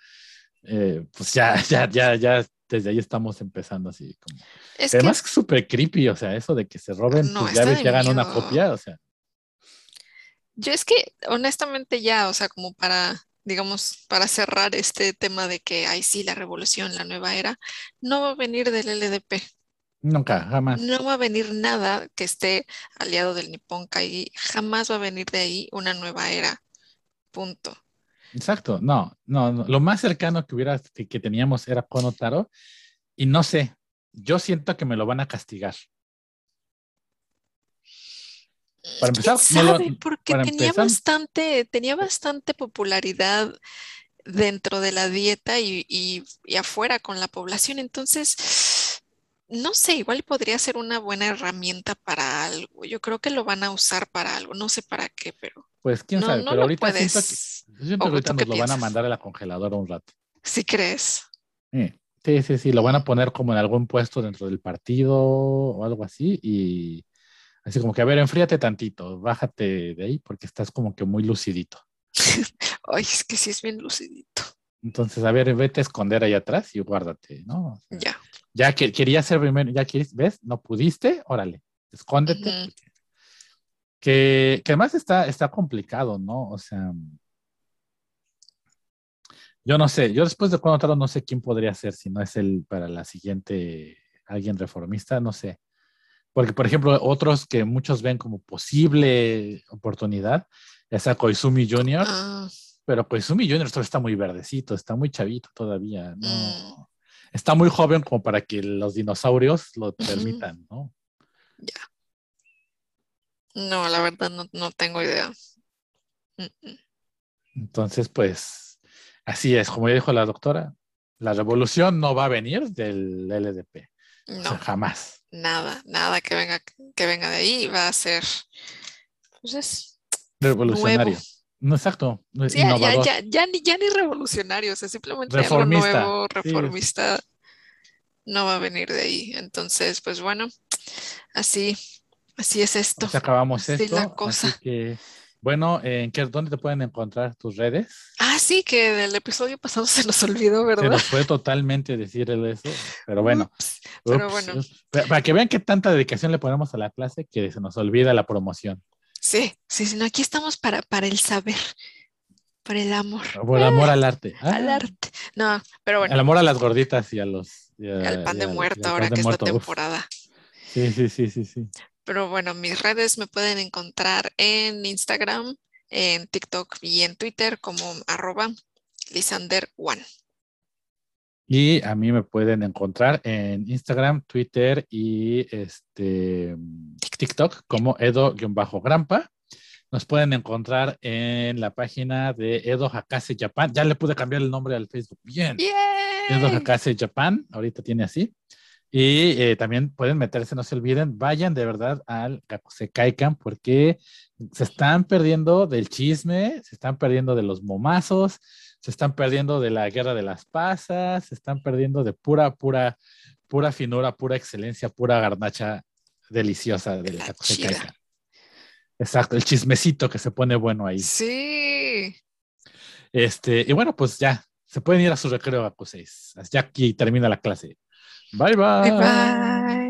eh, pues ya, ya, ya, ya desde ahí estamos empezando así como. Es Además, que... súper creepy, o sea, eso de que se roben tus llaves y hagan una copia, o sea. Yo es que, honestamente, ya, o sea, como para, digamos, para cerrar este tema de que, ay, sí, la revolución, la nueva era, no va a venir del LDP. Nunca, jamás. No va a venir nada que esté aliado del Nippon Kai, jamás va a venir de ahí una nueva era. Punto. Exacto, no, no, lo más cercano que hubiera que, teníamos era Konotaro y no sé, yo siento que me lo van a castigar. Para empezar, sabe? porque tenía bastante, tenía bastante popularidad dentro de la dieta y, y, afuera con la población, entonces no sé, igual podría ser una buena herramienta para algo. Yo creo que lo van a usar para algo, no sé para qué, pero. Pues quién sabe, pero ahorita siento que, siento que ahorita nos lo van a mandar a la congeladora un rato. ¿Sí crees? Sí, sí, sí, lo van a poner como en algún puesto dentro del partido o algo así y así como que, a ver, enfríate tantito, bájate de ahí porque estás como que muy lucidito. Ay, es que sí es bien lucidito. Entonces, a ver, vete a esconder ahí atrás y guárdate, ¿no? ya. Ya que querías ser primero, ya quieres, ¿ves? No pudiste, órale, escóndete. que, que, además está, está complicado, ¿no? O sea, yo no sé, yo después de cuando no sé quién podría ser, si no es el para la siguiente, alguien reformista, no sé. Porque, por ejemplo, otros que muchos ven como posible oportunidad, es a Koizumi Jr., ah. pero Koizumi Jr. está muy verdecito, está muy chavito todavía, ¿no? Mm está muy joven como para que los dinosaurios lo permitan, ¿no? Ya. No, la verdad no, tengo idea. Entonces, pues, así es, como ya dijo la doctora, la revolución no va a venir del LDP. No. jamás. Nada, nada que venga, que venga de ahí va a ser, pues es revolucionario. No, exacto. ya, ya, ya, ni, ya ni revolucionario, o sea, simplemente reformista. algo nuevo, reformista, no va a venir de ahí. Entonces, pues bueno, así, así es esto. Pues acabamos esto. La cosa. Así que, bueno, ¿en qué, ¿dónde te pueden encontrar tus redes? Ah, sí, que del episodio pasado se nos olvidó, ¿verdad? Se nos fue totalmente decir eso, pero bueno. pero bueno. Para que vean qué tanta dedicación le ponemos a la clase que se nos olvida la promoción. Sí, sí, sí, no, aquí estamos para, para el saber, para el amor. Por el amor al arte. Al ah. arte. No, pero bueno. El amor a las gorditas y a los. al pan de muerto, ahora que es la temporada. Sí, sí, sí, sí, sí. Pero bueno, mis redes me pueden encontrar en Instagram, en TikTok y en Twitter como arroba lisander1. Y a mí me pueden encontrar en Instagram, Twitter y este TikTok como Edo-Grampa. Nos pueden encontrar en la página de Edo Hakase Japan. Ya le pude cambiar el nombre al Facebook. Bien. Edo Hakase Japan. Ahorita tiene así. Y eh, también pueden meterse, no se olviden, vayan de verdad al Kaikan porque se están perdiendo del chisme, se están perdiendo de los momazos, se están perdiendo de la guerra de las pasas, se están perdiendo de pura, pura, pura finura, pura excelencia, pura garnacha deliciosa del la Exacto, el chismecito que se pone bueno ahí. Sí. Este, y bueno, pues ya, se pueden ir a su recreo a 6. Ya aquí termina la clase. Bye bye. Bye bye.